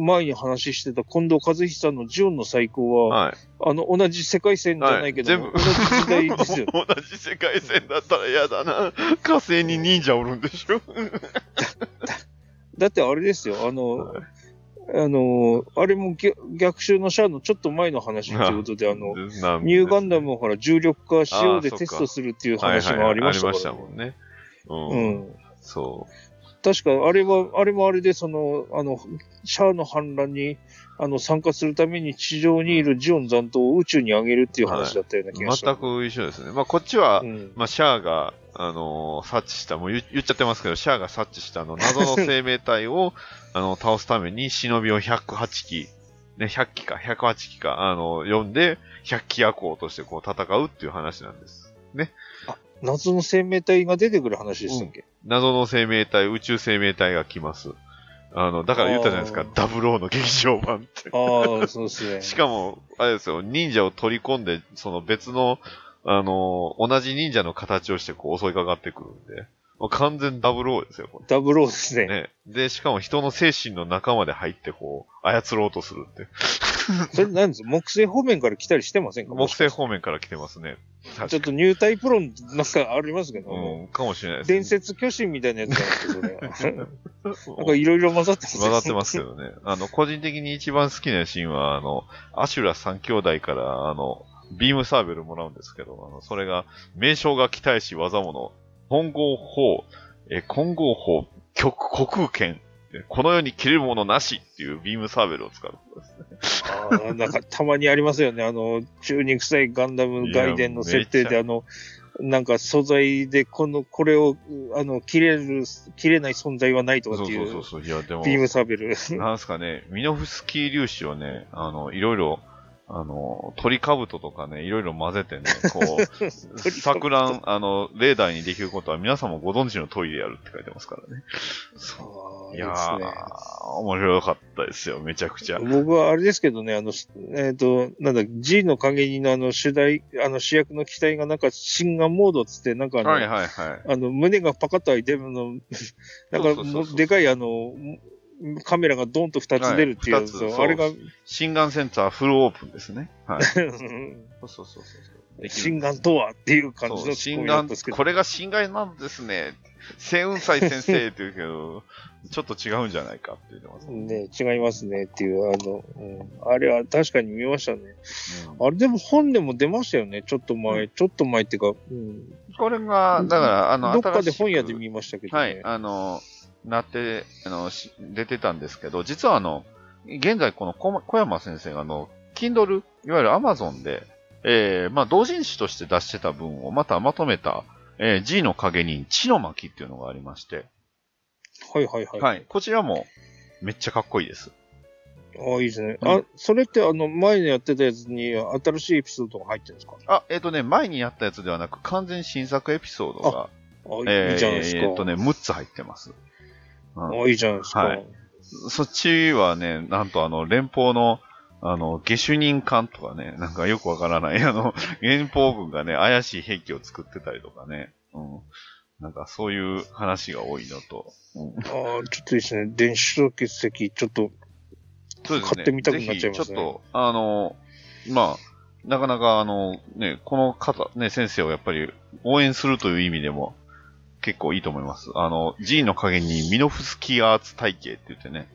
前に話してた近藤和久さんのジオンの最高は、はい。あの、同じ世界線じゃないけど、はい全部同じ時代ですよ。同じ世界線だったら嫌だな。火星に忍者おるんでしょだってあれですよ、あの、はいあの、あれも逆逆襲のシャアのちょっと前の話っていうことで、あの、ニューガンダムムをほら重力化しようでテストするっていうはいはい話もありましたから、もんね。う。うんん。そ確か、あれは、あれもあれで、その、あの、シャアの反乱に、あの、参加するために地上にいるジオン残党を宇宙に上げるっていう話だったようなう。気がした。全く一緒ですね。まあ、こっちは、うん。まあ、シャアが、あのー察知した、もう言言っちゃってますけど、シャアが察知したあの謎の生命体を、あの、倒すために忍びを108機、ね、100機か、108機か、あの、読んで、100機夜行としてこう戦うっていう話なんです。謎の生命体が出てくる話でしたっけ、謎の生命体、宇宙生命体が来ます。あの、だから言ったじゃないですか。ダブルオーの劇場版って。ああ、そうですね。しかも、あれですよ、忍者を取り込んで、その別の、あのー同じ忍者の形をしてこう襲いかかってくるんで、もう完全ダブルオーですよ、こダブルオーですね。れ。ね。で、しかも人の精神の中まで入ってこう、操ろうとするって。それなんです木星方面から来たりしてませんか？木星方面から来てますね。ちょっと入隊プロンなんかありますけど、うん、かもしれないです、ね。伝説巨神みたいなやつなんですけどね。う んなんかいろいろ混ざってます混ざってますけどね。あの、個人的に一番好きなシーンは、あの、アシュラ三兄弟から、あの、ビームサーベルもらうんですけど、あの、それが、名称が期待し技物、本号法、え、混合法、極、虚空剣、えこの世に切れるものなしっていうビームサーベルを使うことですね。あーなんかたまにありますよね。あの、中肉臭いガンダム外伝の設定で、あの、なんか素材でこの、これを、あの、切れる、切れない存在はないとかそうっていう、そうそうそう。いや、でも、ビームサーベル。なんすかね、ミノフスキー粒子をね、あの、いろいろ、あの、鳥兜とかね、いろいろ混ぜてね、こう、錯乱、あの、レーダーにできることは皆さんもご存知の通りでやるって書いてますからね。あーいやですねー、面白かったですよ、めちゃくちゃ。僕はあれですけどね、あの、えっ、と、なんだ、G の陰にのあの主題、あの主役の機体がなんか心眼モードっつって、なんかあの、はいはいはい。あの、胸がパカッと開いてるの、なんかでかいあの、カメラがドンと二つ出るっていうやつ、はい二つあれが、心眼センサーフルオープンですね。はい。そうそうそうそう。心眼とはっていう感じそう、の心眼。これが心眼なんですね。星雲斎先生って言うけど、ちょっと違うんじゃないかって言ってます。ね、違いますねっていう、あの、うん、あれは確かに見ましたね。うんあれでも本でも出ましたよね、ちょっと前、ちょっと前っていうか、うん、これが、だから、あの、どっかで本屋で見ましたけどね。はい、あの、なって、あの、し出てたんですけど、実はあの、現在この小小山先生があの、Kindle、いわゆる Amazon で、えー、まあ、同人誌として出してた文をまたまとめた、えー、G の影に血の巻っていうのがありまして、はいはいはい。はい、こちらもめっちゃかっこいいです。ああ、いいですね。うんあ、それってあの、前にやってたやつに新しいエピソードが入ってるんですか？あ、えっ、とね、前にやったやつではなく、完全新作エピソードが、あ、えーいいじゃないですか。えーっとね、6つ入ってます。うんあ、いいじゃないですか。はいそっちはね、なんとあの、連邦の、あの、下手人官とかね、なんかよくわからない、あの、連邦軍がね、怪しい兵器を作ってたりとかね、うん。なんかそういう話が多いのと、うん、ああ、ちょっといいですね。電子書血石、ちょっと、そうですね。買ってみたくなっちゃいますねちょっと、あの、まあ、なかなかあの、ね、この方、ね、先生をやっぱり応援するという意味でも、結構いいと思います。あの、G の影にミノフスキーアーツ体系って言ってね、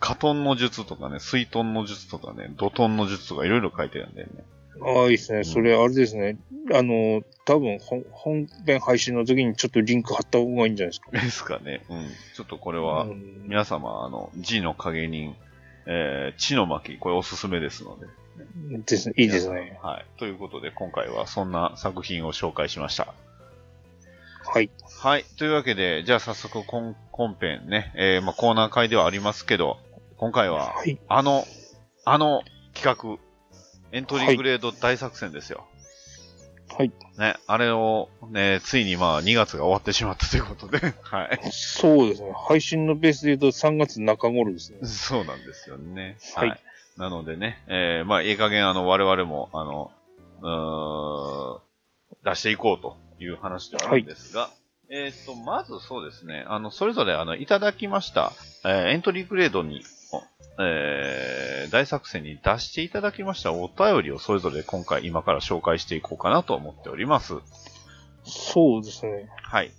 カトンの術とかね、水遁の術とかね、ドトンの術とかいろいろ書いてるんだよね。ああ、いいですね。それ、あれですね。あの、多分本、本編配信の時にちょっとリンク貼った方がいいんじゃないですか？ですかね。うん。ちょっとこれは、うん皆様、あの、G の影人、えー、血の巻、これおすすめですので。ですね。いいですね。はい。ということで、今回はそんな作品を紹介しました。はい。はい。というわけで、じゃあ早速本本編ね、えー、まあコーナー会ではありますけど、今回は、はい。あの、あの企画、エントリーグレード大作戦ですよ。はい。ね、あれを、ね、ついにまあ2月が終わってしまったということで、はい。そうですね。配信のベースで言うと3月中頃ですね。そうなんですよね。はいなのでね、えー、まあ、いい加減あの、我々も、あの、うーん、出していこうという話ではあるんですが、えっ、と、まずそうですね、あの、それぞれあの、いただきました、えーエントリーグレードに、えー、大作戦に出していただきましたお便りをそれぞれ今回今から紹介していこうかなと思っております。そうですね。はい。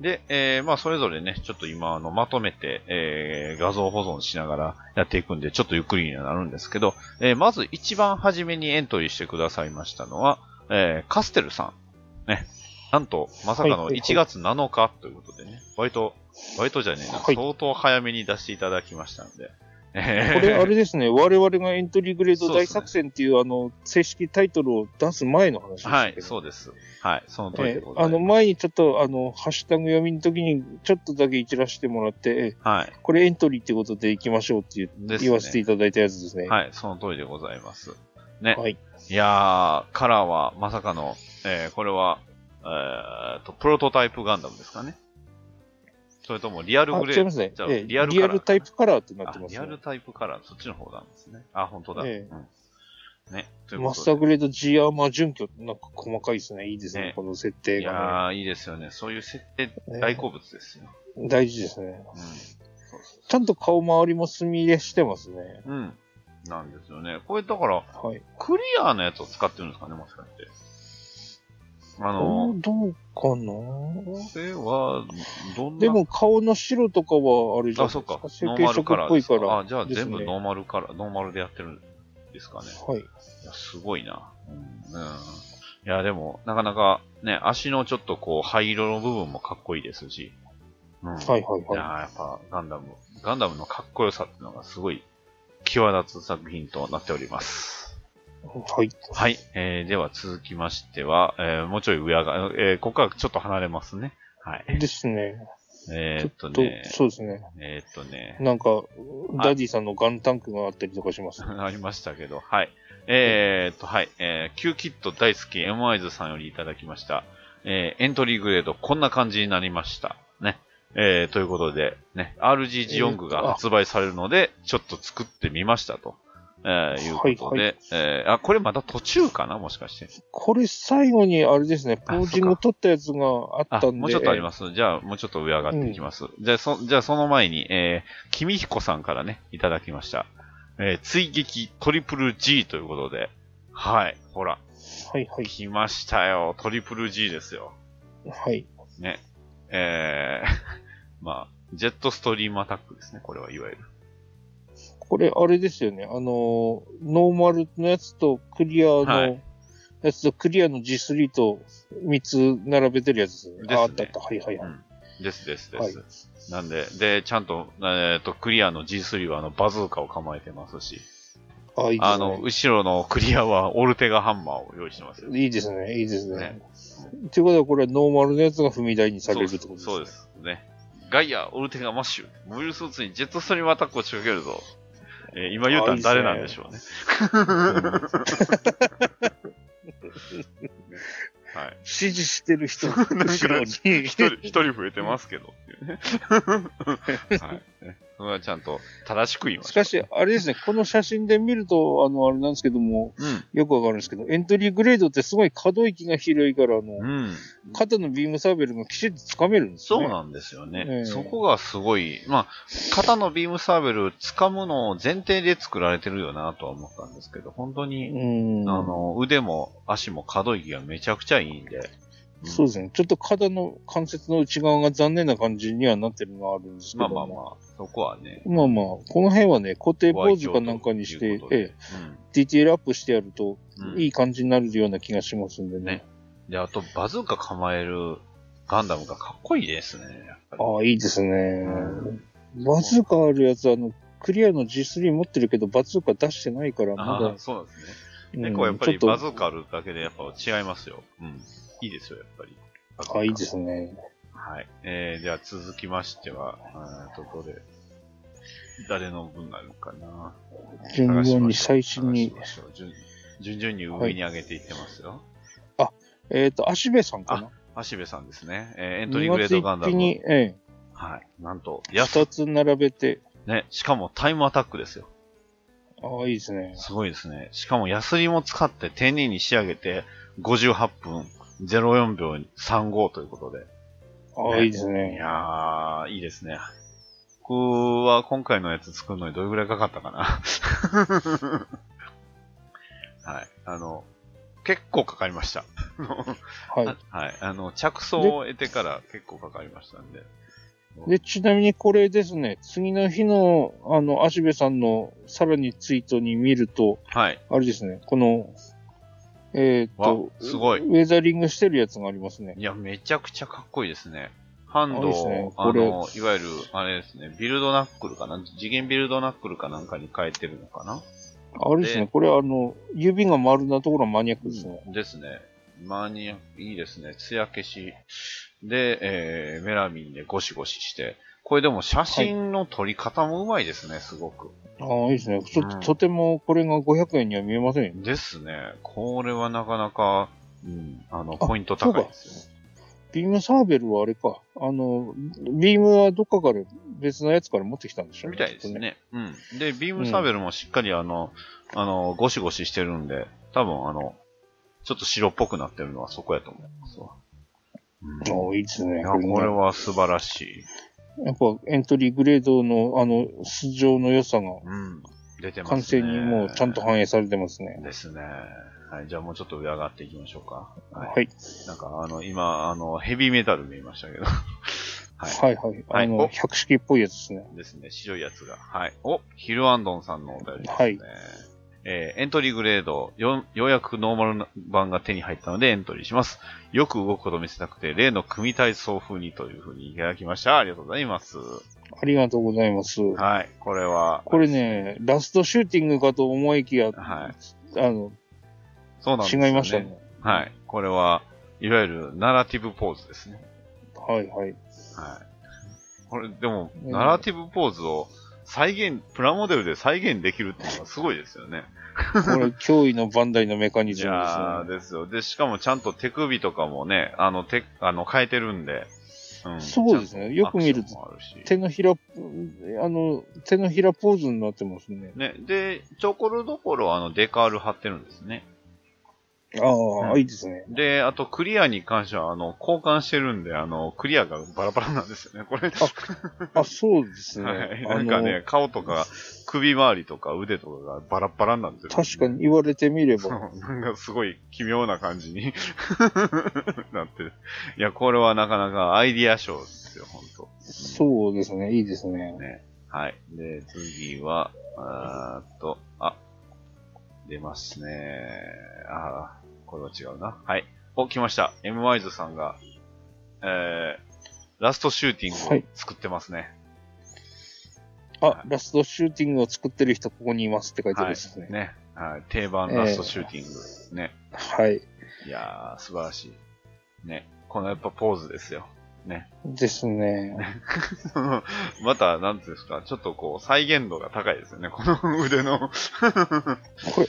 で、えー、まあ、それぞれね、ちょっと今、あの、まとめて、えー、画像保存しながらやっていくんで、ちょっとゆっくりにはなるんですけど、えー、まず一番初めにエントリーしてくださいましたのは、えー、カステルさん。ね。なんと、まさかの1月7日ということでね、割と、割とじゃねえな、相当早めに出していただきましたんで、これ、あれですね、我々がエントリーグレード大作戦っていう、あの、正式タイトルを出す前の話ですはい、そうです。はい、その通りでございます。あの、前にちょっと、あの、ハッシュタグ読みの時に、ちょっとだけ一らしてもらって、はい。これエントリーってことで行きましょうって言,、ね、言わせていただいたやつですね。はい、その通りでございます。ね。はい。いやー、カラーはまさかの、えー、これは、えーと、プロトタイプガンダムですかね。それともリアルグレー違いますね。リアルリアルタイプカラーってなってます、ね、リアルタイプカラー、そっちの方なんですね。あ、本当だ。ええ、うん、ね。マスターグレード G アーマー準拠、なんか細かいですね。いいですね、ねこの設定が、ね。いやー、いいですよね。そういう設定、大好物ですよ。大事ですね。うん。ちゃんと顔周りも墨入れしてますね。うん。なんですよね。これだから、はい、クリアなやつを使ってるんですかね、もしかして。あの、どうかな？これは、どんな？でも顔の白とかはあれじゃん。あ、そっか。ノーマルカラーっぽいから。あ、じゃあ全部ノーマルカラー、ノーマルでやってるんですかね？はい。いやすごいな。うん。うん、いや、でも、なかなかね、足のちょっとこう、灰色の部分もかっこいいですし。うん。はいはいはい。いや、やっぱガンダム、ガンダムのかっこよさっていうのがすごい際立つ作品となっております。はい。はい。えー、では続きましては、えー、もうちょい上が、えー、ここからちょっと離れますね。はい。ですね。えー、っとね。そうですね。えー、っとね。なんか、ダディさんのガンタンクがあったりとかします、ね、ありましたけど、はい。えー、っと、はい。えー、キューキット大好き M アイズさんよりいただきました。えー、エントリーグレードこんな感じになりました。ね。えー、ということで、ね、RG ジオングが発売されるので、ちょっと作ってみましたと。えー、いうことで、はいはい、えー、あ、これまだ途中かなもしかして。これ最後にあれですね、ポージング取ったやつがあったんで。もうちょっとあります。じゃあ、もうちょっと上上がっていきます。うん、じゃあ、そ、じゃあその前に、えー、君彦さんからね、いただきました。えー、追撃トリプル G ということで、はい、ほら。はいはい。来ましたよ。トリプル G ですよ。はい。ね。えー、まあ、ジェットストリームアタックですね、これはいわゆる。これ、あれですよね。あの、ノーマルのやつとクリアのやつと、クリアの G3 と3つ並べてるやつですね。ですねあ、あったあった。はいはいはい。うん、ですですです。はい、なんで、で、ちゃんと、えっ、ー、と、クリアの G3 はあのバズーカを構えてますし。あ、いいですね。あの、後ろのクリアはオルテガハンマーを用意してますよ。いいですね、いいですね。ねということは、これはノーマルのやつが踏み台にされるってことですね。そうです。ね。ガイア、オルテガマッシュ。モビルスーツにジェットストリームアタックを仕掛けるぞ。えー、今言うたら誰なんでしょうね。はい。支持してる人後ろに。一人、一人増えてますけどっていうね。はい。それはちゃん。と正しく言います。しかし、あれですね、この写真で見ると、あの、あれなん。ですけども、うん、よくわかるん。ですけど、エントリーグレードってすごい可動域が広いから、あの、うん、肩のビームサーベルがきちっと掴めるん。ですね。そうなん。ですよね。えー、そこがすごい、まあ、肩のビームサーベル掴むのを前提で作られてるよなとは思ったん。ですけど、本当に、あの、腕も足も可動域がめちゃくちゃいいん。で、そうですね。ちょっと肩の関節の内側が残念な感じにはなってるのはあるんですけど。まあまあまあ、そこはね。まあまあ、この辺はね、固定ポーズかなんかにして、ええ、うん、ディティールアップしてやると、いい感じになるような気がしますんでね。ねで、あと、バズーカ構えるガンダムがかっこいいですね。ああ、いいですね、うん。バズーカあるやつ、あの、クリアの G3 持ってるけど、バズーカ出してないから、まだ。そうなんですね。結構やっぱりバズーカあるだけでやっぱ違いますよ。うん。いいですよ、やっぱり。あ、いいですね。はい。えー、では続きましては、えと、どれ、誰の分なのかな。順々に最新に。順々に上に上げていってますよ。はい、あ、えっ、ー、と、足部さんかな？足部さんですね。えー、エントリーグレードガンダム。に、ええはい。なんと、二つ並べて。ね、しかもタイムアタックですよ。ああ、いいですね。すごいですね。しかもヤスリも使って丁寧に仕上げて、58分04秒35ということで。ああ、いいですね。いやー、いいですね。僕は今回のやつ作るのにどれぐらいかかったかな はい。あの、結構かかりました。はい。はい。あの、着想を得てから結構かかりましたんで。で、ちなみにこれですね、次の日の、あの、足部さんのさらにツイートに見ると、はい。あれですね、この、えーっとわ、すごいウェザリングしてるやつがありますね。いや、めちゃくちゃかっこいいですね。ハンドを、これあの、いわゆる、あれですね、ビルドナックルかな？次元ビルドナックルかなんかに変えてるのかな？あれですね、これあの、指が丸なところはマニアックですね。ですね。マニア、いいですね。艶消し。で、えー、メラミンでゴシゴシして。これでも写真の撮り方もうまいですね、すごく。ああ、いいですね。とうんとてもこれが500円には見えませんよね。ですね。これはなかなか、うん、あの、ポイント高いですよ。ビームサーベルはあれか。あの、ビームはどっかから別のやつから持ってきたんでしょうみたいですね。うん。で、ビームサーベルもしっかりあの、あの、ゴシゴシしてるんで、多分あの、ちょっと白っぽくなってるのはそこやと思いますわ。うんああ、いいですね。いや、これは素晴らしい。やっぱエントリーグレードのあの、素性の良さがうん。出てますね。完成にもうちゃんと反映されてますね。ですね。はい。じゃあもうちょっと上上がっていきましょうか。はい。はい。なんかあの、今、あの、ヘビーメタル見えましたけど。はい。はいはい。あの、はいお百式っぽいやつですね。ですね。白いやつが。はい。おヒルアンドンさんのお便りですね。はいえーエントリーグレードよ、ようやくノーマル版が手に入ったのでエントリーします。よく動くことを見せたくて、例の組体操風にというふうにいただきました。ありがとうございます。ありがとうございます。はい。これは、これね、ラストシューティングかと思いきや、はい。あの、そうなんですよ、ね。違いましたね。はい。これは、いわゆるナラティブポーズですね。はいはい。はい。これ、でも、うんナラティブポーズを再現、プラモデルで再現できるっていうのはすごいですよね。これ、驚異のバンダイのメカニいズムですやー、ね。ですよ。で、しかもちゃんと手首とかもね、あの、手、あの、変えてるんで。うん。そうですねよく見ると手のひら、あの、手のひらポーズになってますね。ね、で、ちょころどころ、あの、デカール貼ってるんですね。ああ、うんいいですね。で、あと、クリアに関しては、あの、交換してるんで、あの、クリアがバラバラなんですよね、これ。あ、そうですね。はい。なんかね、顔とか、首周りとか腕とかがバラッバラになってる。確かに。言われてみれそう、ば。なんかすごい奇妙な感じに なってる。いや、これはなかなかアイディア賞ですよ、ほんと。そうですね。いいですね。ね。はい。で、次は、あーっと、あ、出ますね。あー、これは違うな。はい。お、来ました。M ワイズさんが、えー、ラストシューティングを作ってますね。あ、ラストシューティングを作ってる人ここにいますって書いてあるはいんですね。。ね。はい。定番ラストシューティング。ね。はい。いやー、素晴らしい。ね。このやっぱポーズですよ。ね。ですね。また、なんていうんですか、ちょっとこう、再現度が高いですよね。この腕の。こ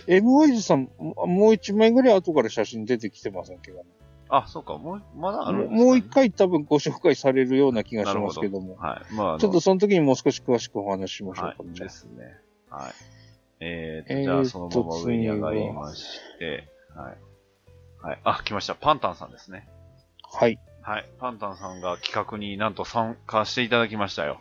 れ、M ワイズさん、ももう一枚ぐらい後から写真出てきてませんけどね。あ、そうか、もう、まだあるね、もう一回多分ご紹介されるような気がしますけども。はい。まあちょっとその時にもう少し詳しくお話ししましょうか。はい、ですね。はい。えーと、えーじゃあそのまま上に上がりまして、はい。はい。あ、来ました。パンタンさんですね。はい。はい。パンタンさんが企画になんと参加していただきましたよ。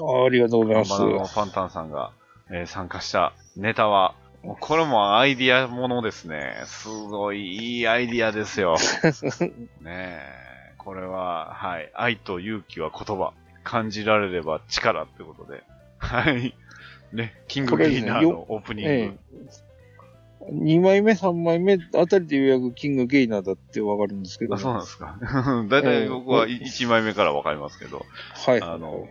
あありがとうございます。パンタンさんが、えー参加したネタは、もうこれもアイディアものですね。すごいいいアイディアですよ。ねえ。これは、はい。愛と勇気は言葉。感じられれば力ってことで。はい。ね、キングゲイナーのオープニング。ええ。2枚目、3枚目あたりでようやくキングゲイナーだってわかるんですけど、あ、そうなんですか。だいたい僕は1枚目からわかりますけど。はい。あの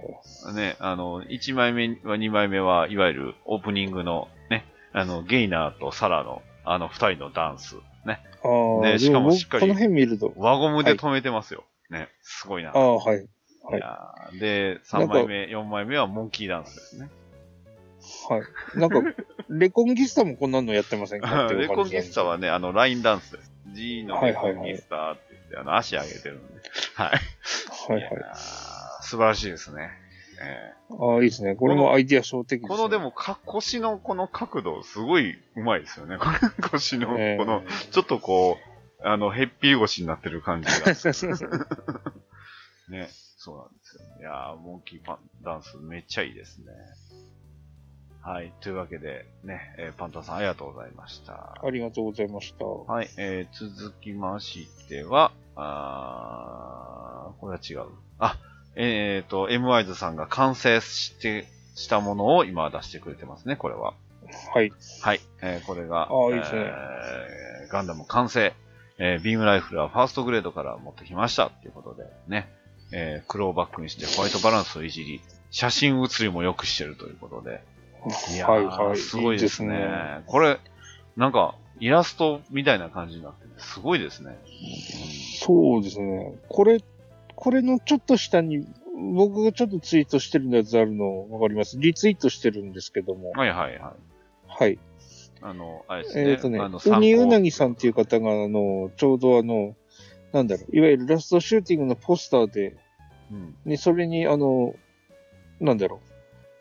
ね、あの、1枚目は2枚目は、いわゆるオープニングのね、あの、ゲイナーとサラの、あの、二人のダンス。ね。ああ、でしかもしっかりこの辺見ると。輪ゴムで止めてますよ。ね。すごいな。ああ、はい。いやーで、3枚目、4枚目はモンキーダンスですね。はい。なんか、レコンギスタもこんなのやってませんか？レコンギスタはね、あの、ラインダンスです。G のレコンギスタって言って、あの、足上げてるんで。はい。はいはい。い素晴らしいですね。えああ、いいですね。これもアイディア小的です、ね。ーこのでもか、腰のこの角度、すごいうまいですよね。腰の、ええこの、ちょっとこう、あの、へっぴり腰になってる感じが。ね。そうなんですよ。いやーモンキーパンダンスめっちゃいいですね。はい。というわけで、ね、えーパンタンさんありがとうございました。ありがとうございました。はい。えー、続きましては、あーこれは違う。あ、えっ、と、M ワイズさんが完成して、したものを今出してくれてますね、これは。はい。はい。えーこれが、あーいいですねえーガンダム完成。えービームライフルはファーストグレードから持ってきました。っていうことで、ね。えー黒をバックにしてホワイトバランスをいじり、写真写りも良くしてるということで。いやー、はいはい。すごいですねいいこれ、なんか、イラストみたいな感じになってて、すごいですね。そうですね。これ、これのちょっと下に、僕がちょっとツイートしてるやつあるのわかります？リツイートしてるんですけども。はいはいはい。はい。あの、あれですね。えっ、とねウニウナギ参さんっていう方が、あの、ちょうどあの、なんだろう、いわゆるラストシューティングのポスターで、考うん。ね、それに、あの、なんだろう、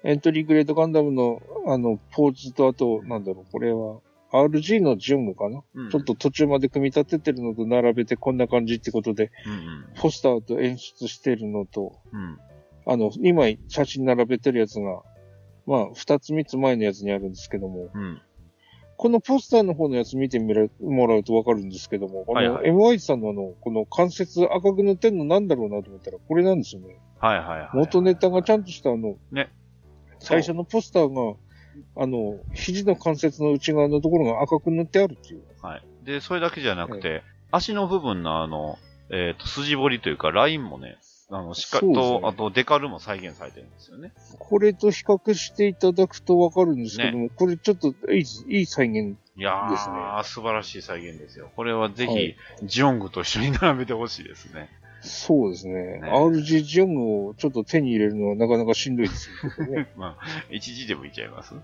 エントリーグレードガンダムの、あの、ポーズと、あと、なんだろう、これは、RG のジュングかな、うんちょっと途中まで組み立ててるのと並べてこんな感じってことで、うんポスターと演出してるのと、うん。うん。あの、2枚写真並べてるやつが、まあ、2つ3つ前のやつにあるんですけども、うん。このポスターの方のやつ見てみらもらうとわかるんですけども、あの、はいはい MY さんのあの、この関節赤く塗ってんのなんだろうなと思ったら、これなんですよね。はいはいはい。元ネタがちゃんとしたあの、ね最初のポスターが、あの、肘の関節の内側のところが赤く塗ってあるっていう。はい。で、それだけじゃなくて、足の部分のあの、えっ、と、筋彫りというか、ラインもね、あの、しっかりと、ねあと、デカルも再現されてるんですよね。これと比較していただくとわかるんですけども、これちょっといいいい再現。いやー、ですね素晴らしい再現ですよ。これはぜひ、はいジオングと一緒に並べてほしいですね。そうですね。ね RG ジョングをちょっと手に入れるのはなかなかしんどいですけどね。まあ、1G でもいっちゃいます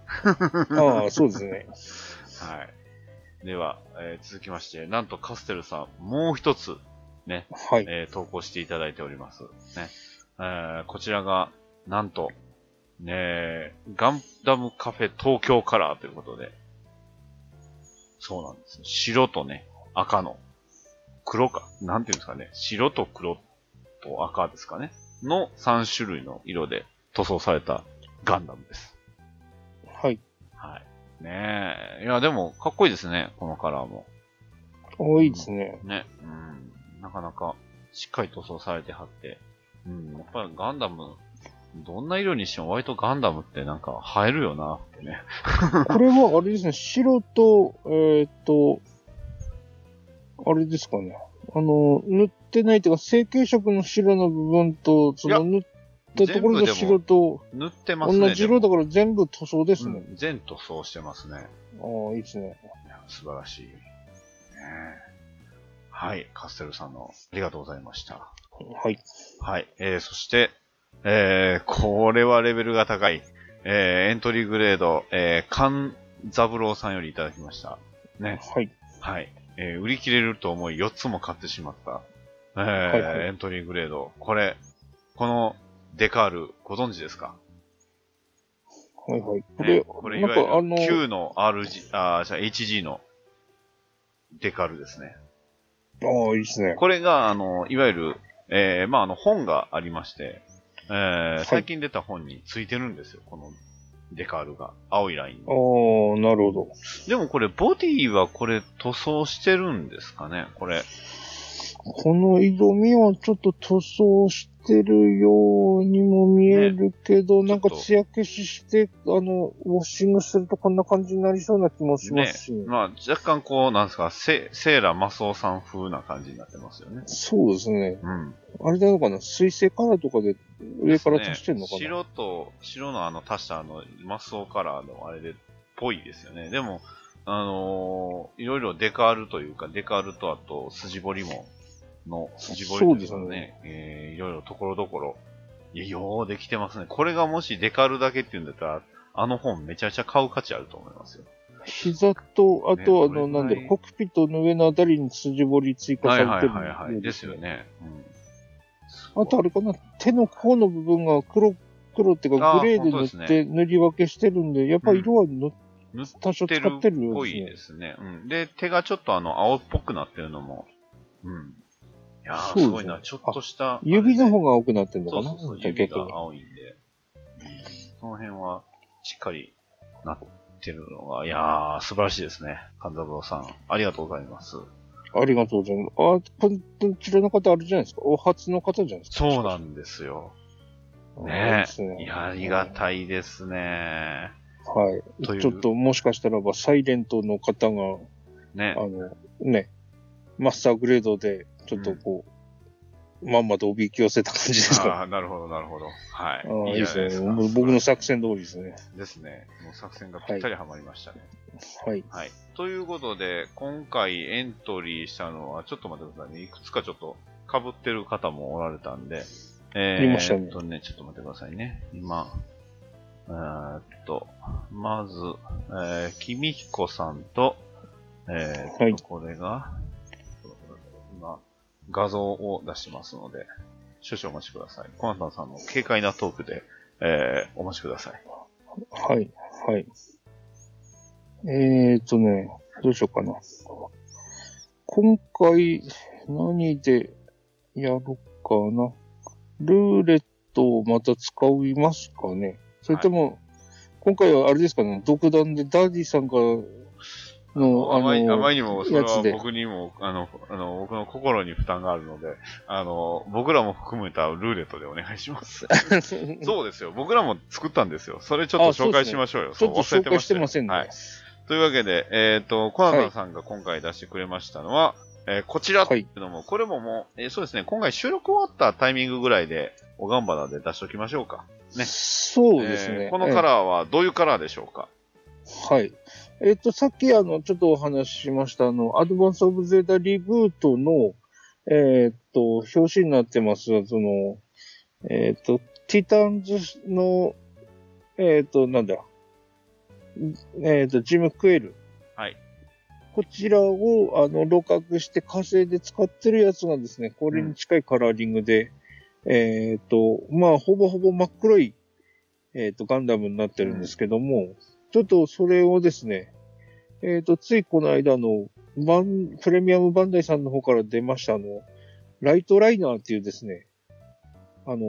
ああ、そうですね。はい。では、えー続きまして、なんとカステルさん、もう一つ、ね、はい。えー投稿していただいております。ね。えーこちらが、なんと、ね、ガンダムカフェ東京カラーということで、そうなんです。白とね、赤の、黒か、なんていうんですかね、白と黒と赤ですかね、の3種類の色で塗装されたガンダムです。はい。はい。ねえ。いや、でも、かっこいいですね、このカラーも。あいいですね。ね。うん。なかなか、しっかり塗装されてはって。うん。やっぱりガンダム、どんな色にしても割とガンダムってなんか映えるよなってね。これはあれですね、白と、えーっと、あれですかね。あの、塗ってないというか、成型色の白の部分と、その塗ったところの白と、塗ってますね。同じ色だかから全部塗装ですね。うん、全塗装してますね。ああ、いいですね。素晴らしい。ねえはい。カステルさんの、ありがとうございました。はい。はい。えー、そして、えー、これはレベルが高い。えー、エントリーグレード、えー、カンザブローさんよりいただきました。ね。はい。はい。えー、売り切れると思い4つも買ってしまった。えーはいはいエントリーグレード。これ、このデカール、ご存知ですか？はいはい。こねれ、これいわゆる Q の RG、あーじゃあ HG のデカールですね。ああ、いいですね。これが、あの、いわゆる、えー、まあ、あの、本がありまして、えー、最近出た本についてるんですよ、このデカールが。青いラインああ、なるほど。でもこれ、ボディはこれ塗装してるんですかね？これ。この色味はちょっと塗装してるようにも見えるけど、なんかちょっと艶消しして、あの、ウォッシングするとこんな感じになりそうな気もしますし、まあ、若干こう、なんですか、セセーラマスオさん風な感じになってますよね。そうですね。うん。あれなのかな水性カラーとかで上から足してんのかな、ね白と、白のあの足したあの、マスオカラーのあれで、ぽいですよね。でも、あのーいろいろデカールというか、デカールとあと、筋彫りも、の、筋彫りですね、えーいろいろところどころ、いや、ようできてますね。これがもしデカールだけって言うんだったら、あの本めちゃくちゃ買う価値あると思いますよ。膝と、あと、ねあの、なんだろう、コックピットの上のあたりに筋彫り追加はいはいされてるはいはい。ですよ。ね。うん。あとあれかな、手の甲の部分が黒、黒っていうかグレーで塗って塗り分けしてるんで、やっぱ色は塗っ塗っ多少てる使ってるっぽいですね。うん。で、手がちょっとあの、青っぽくなってるのも、うん。いやー、すごいな。ちょっとした。指のが方が青くなってるのかな？そうそうそう、指が青いんで。うんその辺は、しっかりなってるのが、いやー、素晴らしいですね。神三郎さん。ありがとうございます。ありがとうございます。あ、こちらの方あるじゃないですか？お初の方じゃないですか？そうなんですよ。ねえ。いや、ありがたいですね。はい。ちょっともしかしたらば、サイレントの方が、ね。あの、ね、マスターグレードで、ちょっとこう、うん、まんまとおびき寄せた感じですか。ああ、なるほど、なるほど。はい。あいいですね。僕の作戦通りですね。ですね。もう作戦がぴったりはまりましたね。はい。はい。ということで、今回エントリーしたのは、ちょっと待ってくださいね。いくつかちょっと被ってる方もおられたんで、えー、ましたね。とね、ちょっと待ってくださいね。今、えー、っと、まず、えー、きみひこさんと、えー、はい、これが、今、画像を出しますので、少々お待ちください。コナタンさんの軽快なトークで、えー、お待ちください。はい、はい。えーとね、どうしようかな。今回、何でやろうかな。ルーレットをまた使いますかねそれとも、はい、今回はあれですかね、独断でダーディさんが、の、あの、あまりにも、それは僕にも、あの、あの、僕の心に負担があるので、あの、僕らも含めたルーレットでお願いします。そうですよ。僕らも作ったんですよ。それちょっと紹介しましょうよ。そう、ね、ちょっと紹介してませんね。はい。というわけで、えっ、ー、と、コナタンさんが今回出してくれましたのは、えー、こちらっていうのも、はい、これももう、えー、そうですね、今回収録終わったタイミングぐらいで、おがんばなで出しておきましょうか。ね。そうですね。えー、このカラーはどういうカラーでしょうか、はい。えっ、と、さっきあの、ちょっとお話ししました、あの、アドバンス・オブ・ゼータ・リブートの、えっ、と、表紙になってます、その、えっ、と、ティタンズの、えっ、と、なんだ、えっ、と、ジム・クエル。はい。こちらを、あの、露獲して火星で使ってるやつがですね、これに近いカラーリングで、うん、えっ、と、まあ、ほぼほぼ真っ黒い、えっ、と、ガンダムになってるんですけども、うん、ちょっとそれをですね、えっ、と、ついこの間の、バン、プレミアムバンダイさんの方から出ましたあの、ライトライナーっていうですね、あの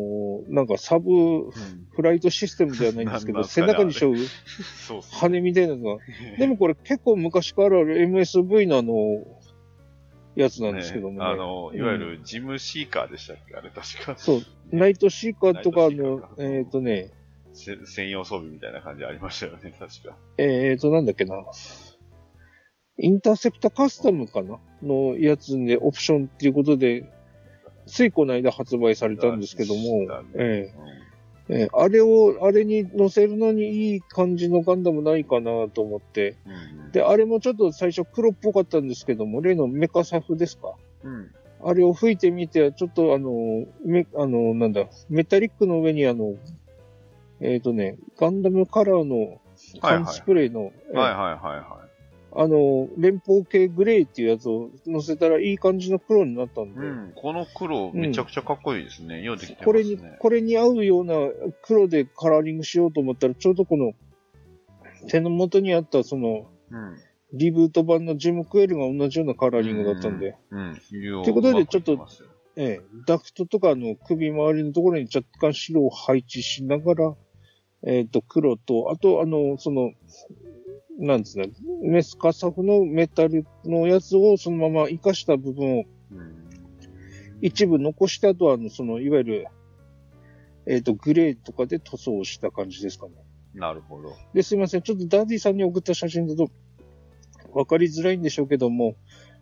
ー、なんかサブフライトシステムではないんですけど、うん、背中に背負う羽みたいなのが。でもこれ結構昔からある MSV のあの、やつなんですけどもね。ねあの、いわゆるジムシーカーでしたっけ、うん、あれ確か。そう。ナイトシーカーとかの、えっ、ー、とね。専用装備みたいな感じありましたよね、確か。えっ、ー、と、なんだっけな。インターセプタカスタムかな？のやつでオプションっていうことで、ついこの間発売されたんですけども、ええ。ええ、あれを、あれに乗せるのにいい感じのガンダムないかなと思って、うん、で、あれもちょっと最初黒っぽかったんですけども、例のメカサフですか、うん、あれを吹いてみて、ちょっとあの、め、あの、なんだ、メタリックの上にあの、えっ、ー、とね、ガンダムカラーの缶スプレーの、はいはい、はいはいはいあの、連邦系グレーっていうやつを乗せたらいい感じの黒になったんで。うん、この黒めちゃくちゃかっこいいですね。うん、ようできてますね。これに、これに合うような黒でカラーリングしようと思ったら、ちょうどこの手の元にあったその、うん、リブート版のジムクエルが同じようなカラーリングだったんで。うん。うん。ということで、ちょっと、ええ、ダクトとかの首周りのところに若干白を配置しながら、えっ、ー、と、黒と、あと、あの、その、なんですね、メスカサフのメタルのやつをそのまま活かした部分を、一部残した後は、その、いわゆる、えっ、ー、と、グレーとかで塗装した感じですかね。なるほど。で、すいません。ちょっとダディさんに送った写真だと、わかりづらいんでしょうけども、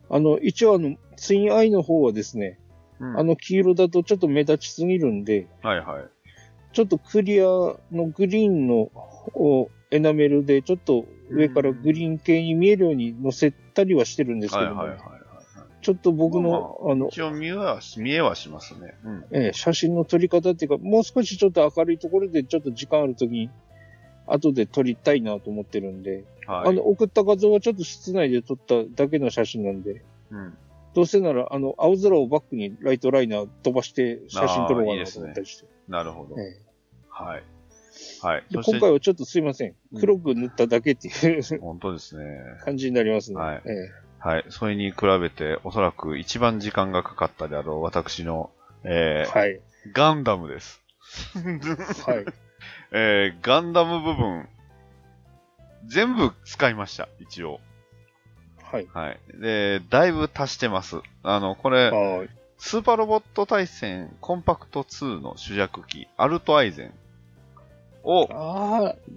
あの、一応あの、ツインアイの方はですね、うん、あの黄色だとちょっと目立ちすぎるんで、はいはい。ちょっとクリアのグリーンのエナメルでちょっと上からグリーン系に見えるように乗せたりはしてるんですけども、ちょっと僕の、まあ、あの、一応見えは、見えはしますね。うん、ええ、写真の撮り方っていうか、もう少しちょっと明るいところでちょっと時間あるときに、後で撮りたいなと思ってるんで、はい、あの、送った画像はちょっと室内で撮っただけの写真なんで、うん、どうせなら、あの、青空をバックにライトライナー飛ばして写真撮ろうかなと思ったりして。いいね、なるほど。ええ、はい。はい。今回はちょっとすいません。黒く塗っただけっていう、本当ですね。感じになりますね。はい。ええ、はい。それに比べて、おそらく一番時間がかかったであろう私の、えー、はい。ガンダムです。はい。えー、ガンダム部分、全部使いました、一応。はい。はい。で、だいぶ足してます。あの、これ、はい。スーパーロボット対戦コンパクト2の主弱機、アルトアイゼンを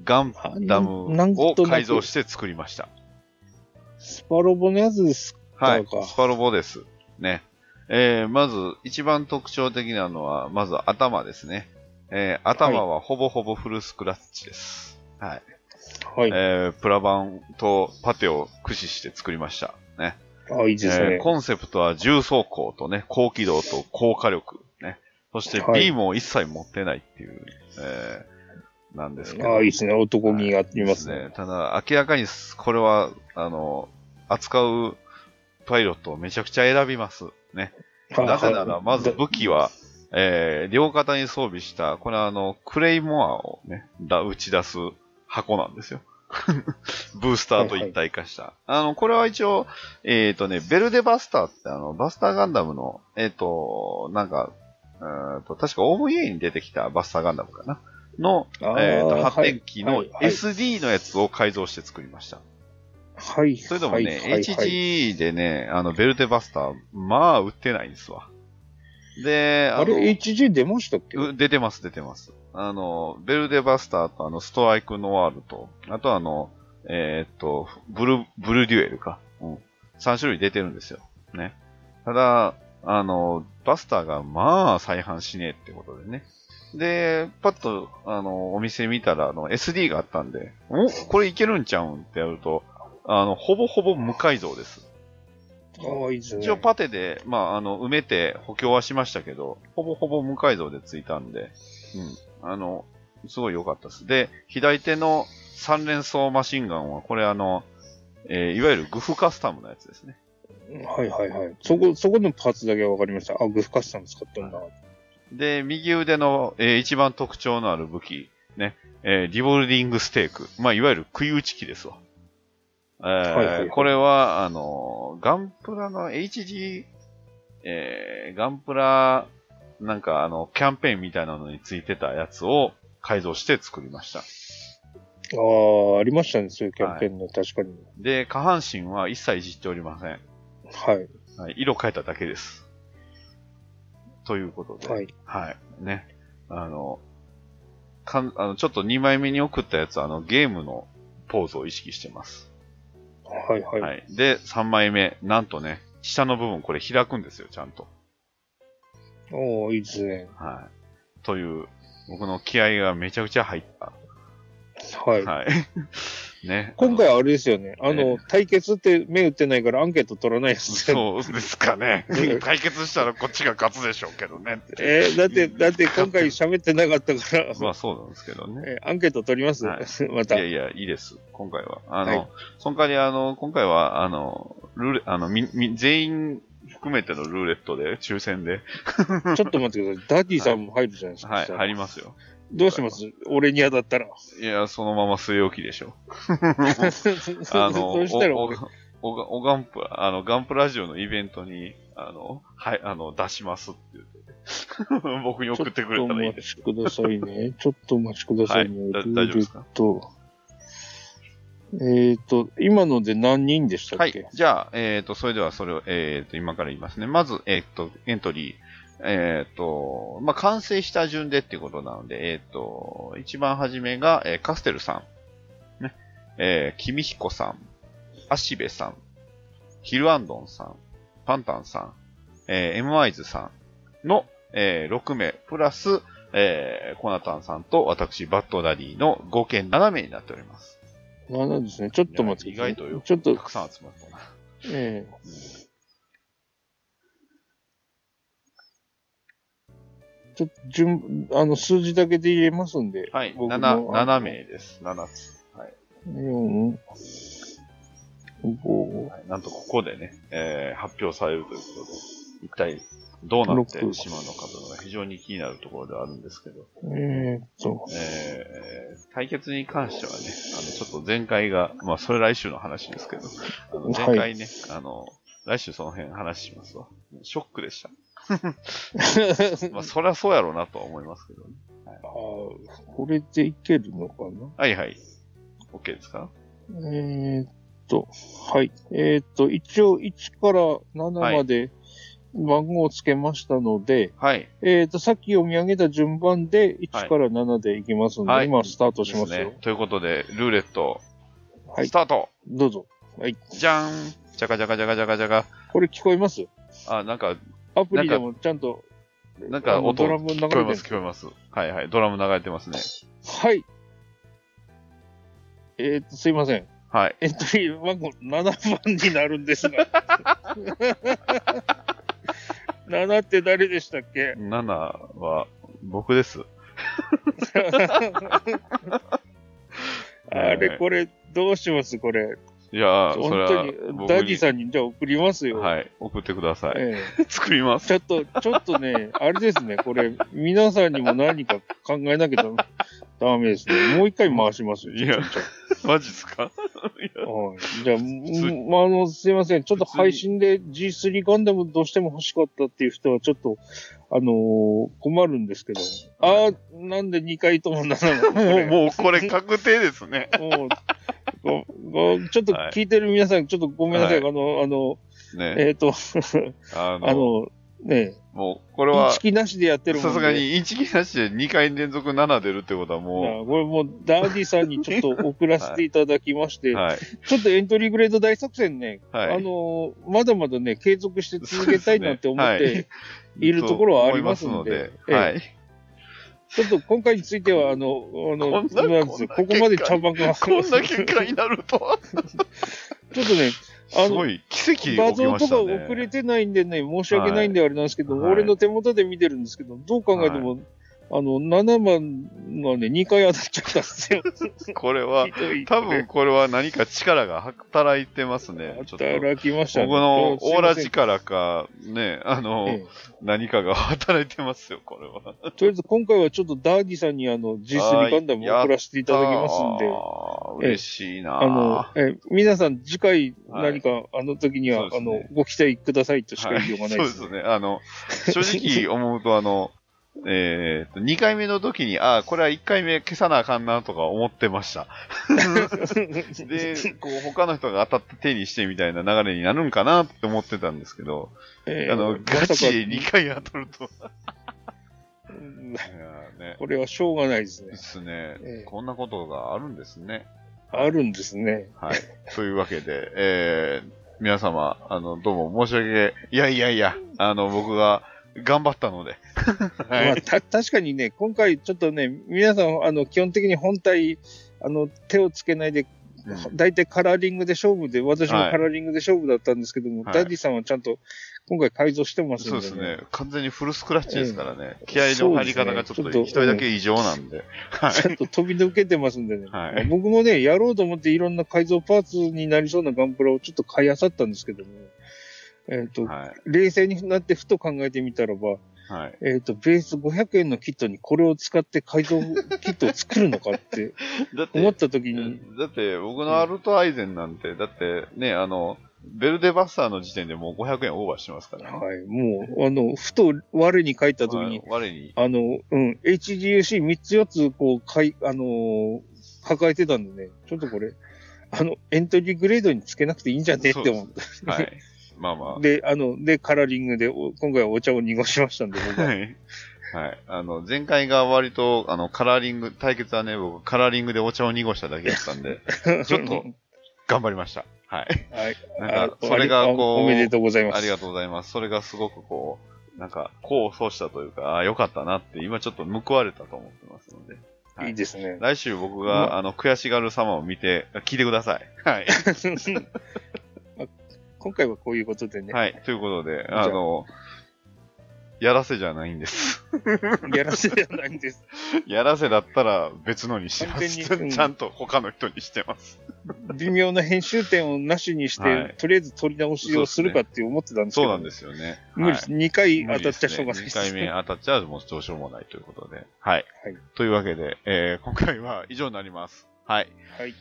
ガンダムを改造して作りました。スパロボのやつですはい。スパロボです。ね。えー、まず、一番特徴的なのは、まず頭ですね。えー、頭はほぼほぼフルスクラッチです。はい。はい。えー、プラバンとパテを駆使して作りました。ね。ああ、いいですね。えーコンセプトは重装甲とね、高機動と高火力。ね。そしてはいビームを一切持ってないっていう、えー、なんですけど。ああ、いいですね。男気がありますね。ですね。ただ、明らかにこれは、あの、扱うパイロットをめちゃくちゃ選びます。ね。はいなぜなら、はいまず武器は、えー、両肩に装備した、これはあの、クレイモアをね、だ打ち出す箱なんですよ。ブースターと一体化した。あの、これは一応、えっ、とね、ベルデバスターってあの、バスターガンダムの、えっ、と、なんか、うーんと、確か OVA に出てきたバスターガンダムかなの、えっ、と、はい発展機の SD のやつを改造して作りました。はい。それでもね、はいはいはい HG でね、あの、ベルデバスター、まあ、売ってないんですわ。で、のあれ、HG 出ましたっけ？う出てます、出てます。あの、ベルデバスターとあの、ストライクノワールと、あとあの、えーっと、ブル、ブルデュエルか。うん。3種類出てるんですよ。ね。ただ、あの、バスターがまあ再販しねえってことでね。で、パッと、あの、お店見たら、あの、SD があったんで、お？これいけるんちゃうんってやると、あの、ほぼほぼ無改造です。ああ、いいですね。一応パテで、まあ、あの、埋めて補強はしましたけど、ほぼほぼ無改造でついたんで、うん。あの、すごい良かったです。で、左手の三連装マシンガンは、これあの、えーいわゆるグフカスタムのやつですね。はいはいはい。そこ、そこのパーツだけは分かりました。あ、グフカスタム使ってんだ。で、右腕の、えー一番特徴のある武器、ね、えーリボルディングステーク。まあ、いわゆる食い打ち機ですわ。えーはいはいはいこれは、あの、ガンプラの HG、えーガンプラ、なんかあの、キャンペーンみたいなのについてたやつを改造して作りました。ああ、ありましたね、そういうキャンペーンの、確かに。で、下半身は一切いじっておりません。はい。はい、色変えただけです。ということで。はい。はい。ね。あの、かん、あの、ちょっと2枚目に送ったやつは、あの、ゲームのポーズを意識してます。はいはい。はい。で、3枚目、なんとね、下の部分これ開くんですよ、ちゃんと。おー、いいですね。はい。という、僕の気合がめちゃくちゃ入った。はい。はい。ね。今回はあれですよね。あえの、対決って目打ってないからアンケート取らないですよね。そうですかねうん。対決したらこっちが勝つでしょうけどね。えーだって、だって今回喋ってなかったから、まあそうなんですけどね。えーアンケート取ります、はいまた。いやいや、いいです。今回は。あの、はいその代わり、あの、今回は、あの、ルーレ、あの、み、み、全員含めてのルーレットで、抽選で、ちょっと待ってください。ダディさんも入るじゃないですか。はい、そしたら入りますよ。どうします？俺に当たったら。いや、そのまま据え置きでしょ。あ あの、そしたらお俺、おガンプ、あの、ガンプラジオのイベントに、あの、はい、あの、出しますって言って。僕に送ってくれたらいいです。ちょっとお待ちくださいね。ちょっとお待ちくださいね。はいだ大丈夫ですか？えっ、と、今ので何人でしたはいっけ、。じゃあ、えっ、と、それではそれを、えっ、と、今から言いますね。まず、えっ、と、エントリー。えっ、と、まあ、完成した順でっていうことなので、えっ、と、一番初めが、えーカステルさん。ね。えー、キミヒコさん。アシベさん。ヒルアンドンさん。パンタンさん。えー、エムアイズさんの、えー、6名、プラス、えー、コナタンさんと私、バッドダディの合計7名になっております。7ですね。ちょっと待ってください。意外とよちょっとた、くさん集まったな。ええちょっと、順、あの、数字だけで言えますんで。はい、僕の7、7名です。7つ。はい。4、5、はい、なんとここでね、えー発表されるということで、一体どうなって六しまうのかというのが非常に気になるところではあるんですけど、えーっと、えー対決に関してはね、あの、ちょっと前回が、まあ、それ来週の話ですけど、あの前回ね、あの、来週その辺話しますわ。ショックでした。まあ、そりゃそうやろうなとは思いますけどね。あーこれでいけるのかな？はいはい。OK ですか？えーっと、はい。えーっと、一応1から7まで番号をつけましたので、はい。えーっと、さっき読み上げた順番で1はいから7でいきますので、はい今スタートしますよ。ですね。ということで、ルーレット、はいスタートどうぞ。はい。じゃーんじゃかじゃかじゃかじゃかじゃか。これ聞こえます？あ、なんか、アプリでもちゃんと、なんか音ドラム流れて聞こえます聞こえます。はいはい。ドラム流れてますね。はい。えーっと、すいません。はい。エントリー番号7番になるんですが。7って誰でしたっけ？7は、僕です。あれ、これ、どうしますこれ。いやー、それは本当に、僕ダディさんにじゃあ送りますよ。はい。送ってください。え作ります。えちょっと、ちょっとね、あれですね、これ、皆さんにも何か考えなきゃダメ ダメですね。もう一回回しますよ。いやちょっとマジっすか？はい。じゃあ、んまあ、あの、すいません。ちょっと配信で G3 ガンダムどうしても欲しかったっていう人はちょっと、あのー困るんですけど。ああ、なんで2回とも7なの？もう、もうこれ確定ですね。もうごごちょっと聞いてる皆さん、ちょっとごめんなさい。はあの、あの、ね。えっ、と、あの、あの、ね、もう、これはインチ、キなしでやってる。さすがにインチキなしで2回連続7出るってことはもあこれもう、ダーディさんにちょっと送らせていただきまして、う、はい。ちょっとエントリーグレード大作戦ね、はいあのーまだまだね、継続して続けたいなって思っているところはありますので、と思いますのではい。ちょっと今回については、あの、あの、ここここまで茶番が、こんな結果になるとは。ちょっとね、あの、すごい奇跡起き画像とかましたね。送れてないんでね、申し訳ないんであれなんですけど、はい俺の手元で見てるんですけど、どう考えても、あの、7万がね、2回当たっちゃったんですよ。これは多分これは何か力が働いてますね。働きましたね。僕のオーラ力か、ね、あの、ませんえ。何かが働いてますよ、これは。えとりあえず今回はちょっとダーディさんにあの G3 ガンダムを送らせていただきますんで、嬉しいなあの、え皆さん次回はい。何かあの時には、ね。あの、ご期待くださいとしかはい言いようがないです、そうですね。あの、正直思うと、あの、えーと、2回目の時に、ああ、これは1回目消さなあかんなとか思ってました。で、こう、他の人が当たって手にしてみたいな流れになるんかなって思ってたんですけど、ええあの、まガチで2回当たると。ね。これはしょうがないですねで。すね、ええこんなことがあるんですね。あるんですね。はい。というわけで、えー、皆様、あの、どうも申し訳、いやいやいや、あの、僕が頑張ったので。はい。まあ、た確かにね、今回ちょっとね、皆さん、あの、基本的に本体、あの、手をつけないで、うん大体カラーリングで勝負で、私もはいカラーリングで勝負だったんですけども、はいダディさんはちゃんと今回改造してますんで、そうですね。完全にフルスクラッチですからね。気合そうの入り方がちょっと一人だけ異常なんで。はい。ちゃんと飛び抜けてますんでね。はいまあ僕もね、やろうと思っていろんな改造パーツになりそうなガンプラをちょっと買い漁ったんですけども、えっ、と、はい。冷静になってふと考えてみたらば、はい。えっ、と、ベース500円のキットにこれを使って改造キットを作るのかって 思った時に、だって僕のアルトアイゼンなんて、だってね、あの、ベルデバスターの時点でもう500円オーバーしてますからね。はい、もう、あの、ふと我に書いた時に、我に。あの、うん、HGUC3 つ4つ、こう、かい、あのー抱えてたんでね、ちょっとこれ、あの、エントリーグレードにつけなくていいんじゃねって思って。はい。まあまあ。で、あの、で、カラーリングで、お今回はお茶を濁しましたんで、僕は。はい。はい。あの、前回が割と、あの、カラーリング、対決はね、僕、カラーリングでお茶を濁しただけだったんで、ちょっと、頑張りました。はい。はい。なんか、あそれがあこう、おめでとうございます。ありがとうございます。それがすごくこう、なんか、功を奏したというか、ああ、よかったなって、今ちょっと報われたと思ってますので。はいいいですね。来週僕が、あの、悔しがる様を見て、聞いてください。はい。まあ今回はこういうことでね、はい。ということで、ゃああの、やらせじゃないんです。やらせじゃないんです。やらせだったら別のにしてま完す。ちゃんと他の人にしてます。微妙な編集点をなしにして、はいとりあえず取り直しをするかって思ってたんですけど、そうなんですよね。無理です。2回はい当たっちゃしょうがないです。2回目当たっちゃうもうどうしようもないということで。はい。はいというわけで、えー今回は以上になります。はい。はい。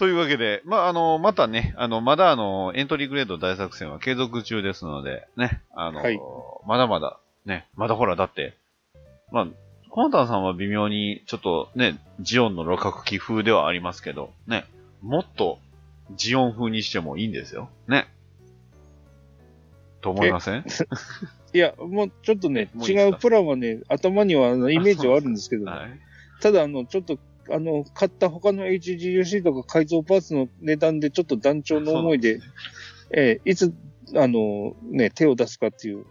というわけで、まあ、あの、またね、あの、まだあの、エントリーグレード大作戦は継続中ですので、ね、あの、はいまだまだ、ね、まだほら、だって、まあ、コナタンさんは微妙に、ちょっとね、ジオンの六角機風ではありますけど、ね、もっと、ジオン風にしてもいいんですよ。ね。と思いません？いや、もうちょっとね、違うプランはね、頭にはあのイメージはあるんですけど、はい。ただ、あの、ちょっと、あの、買った他の HGUC とか改造パーツの値段でちょっと団長の思いで、えーいつ、あの、ね、手を出すかっていう、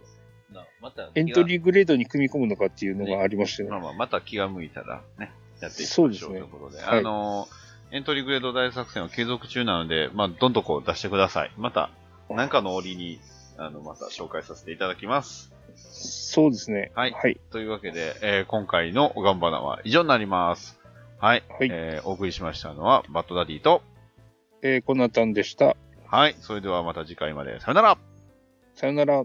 なまたエントリーグレードに組み込むのかっていうのがありましたよね。まあまあ、また気が向いたらね、やっていきましょうということで。はいあのー、エントリーグレード大作戦は継続中なので、まあ、どんどんこう出してください。また、なんかの折に、あの、また紹介させていただきます。そうですね。はいはい。というわけで、えー今回のおがんばなは以上になります。はい。はいえーお送りしましたのは、バッドダディと、えー、コナタンでした。はい。それではまた次回まで。さよならさよなら。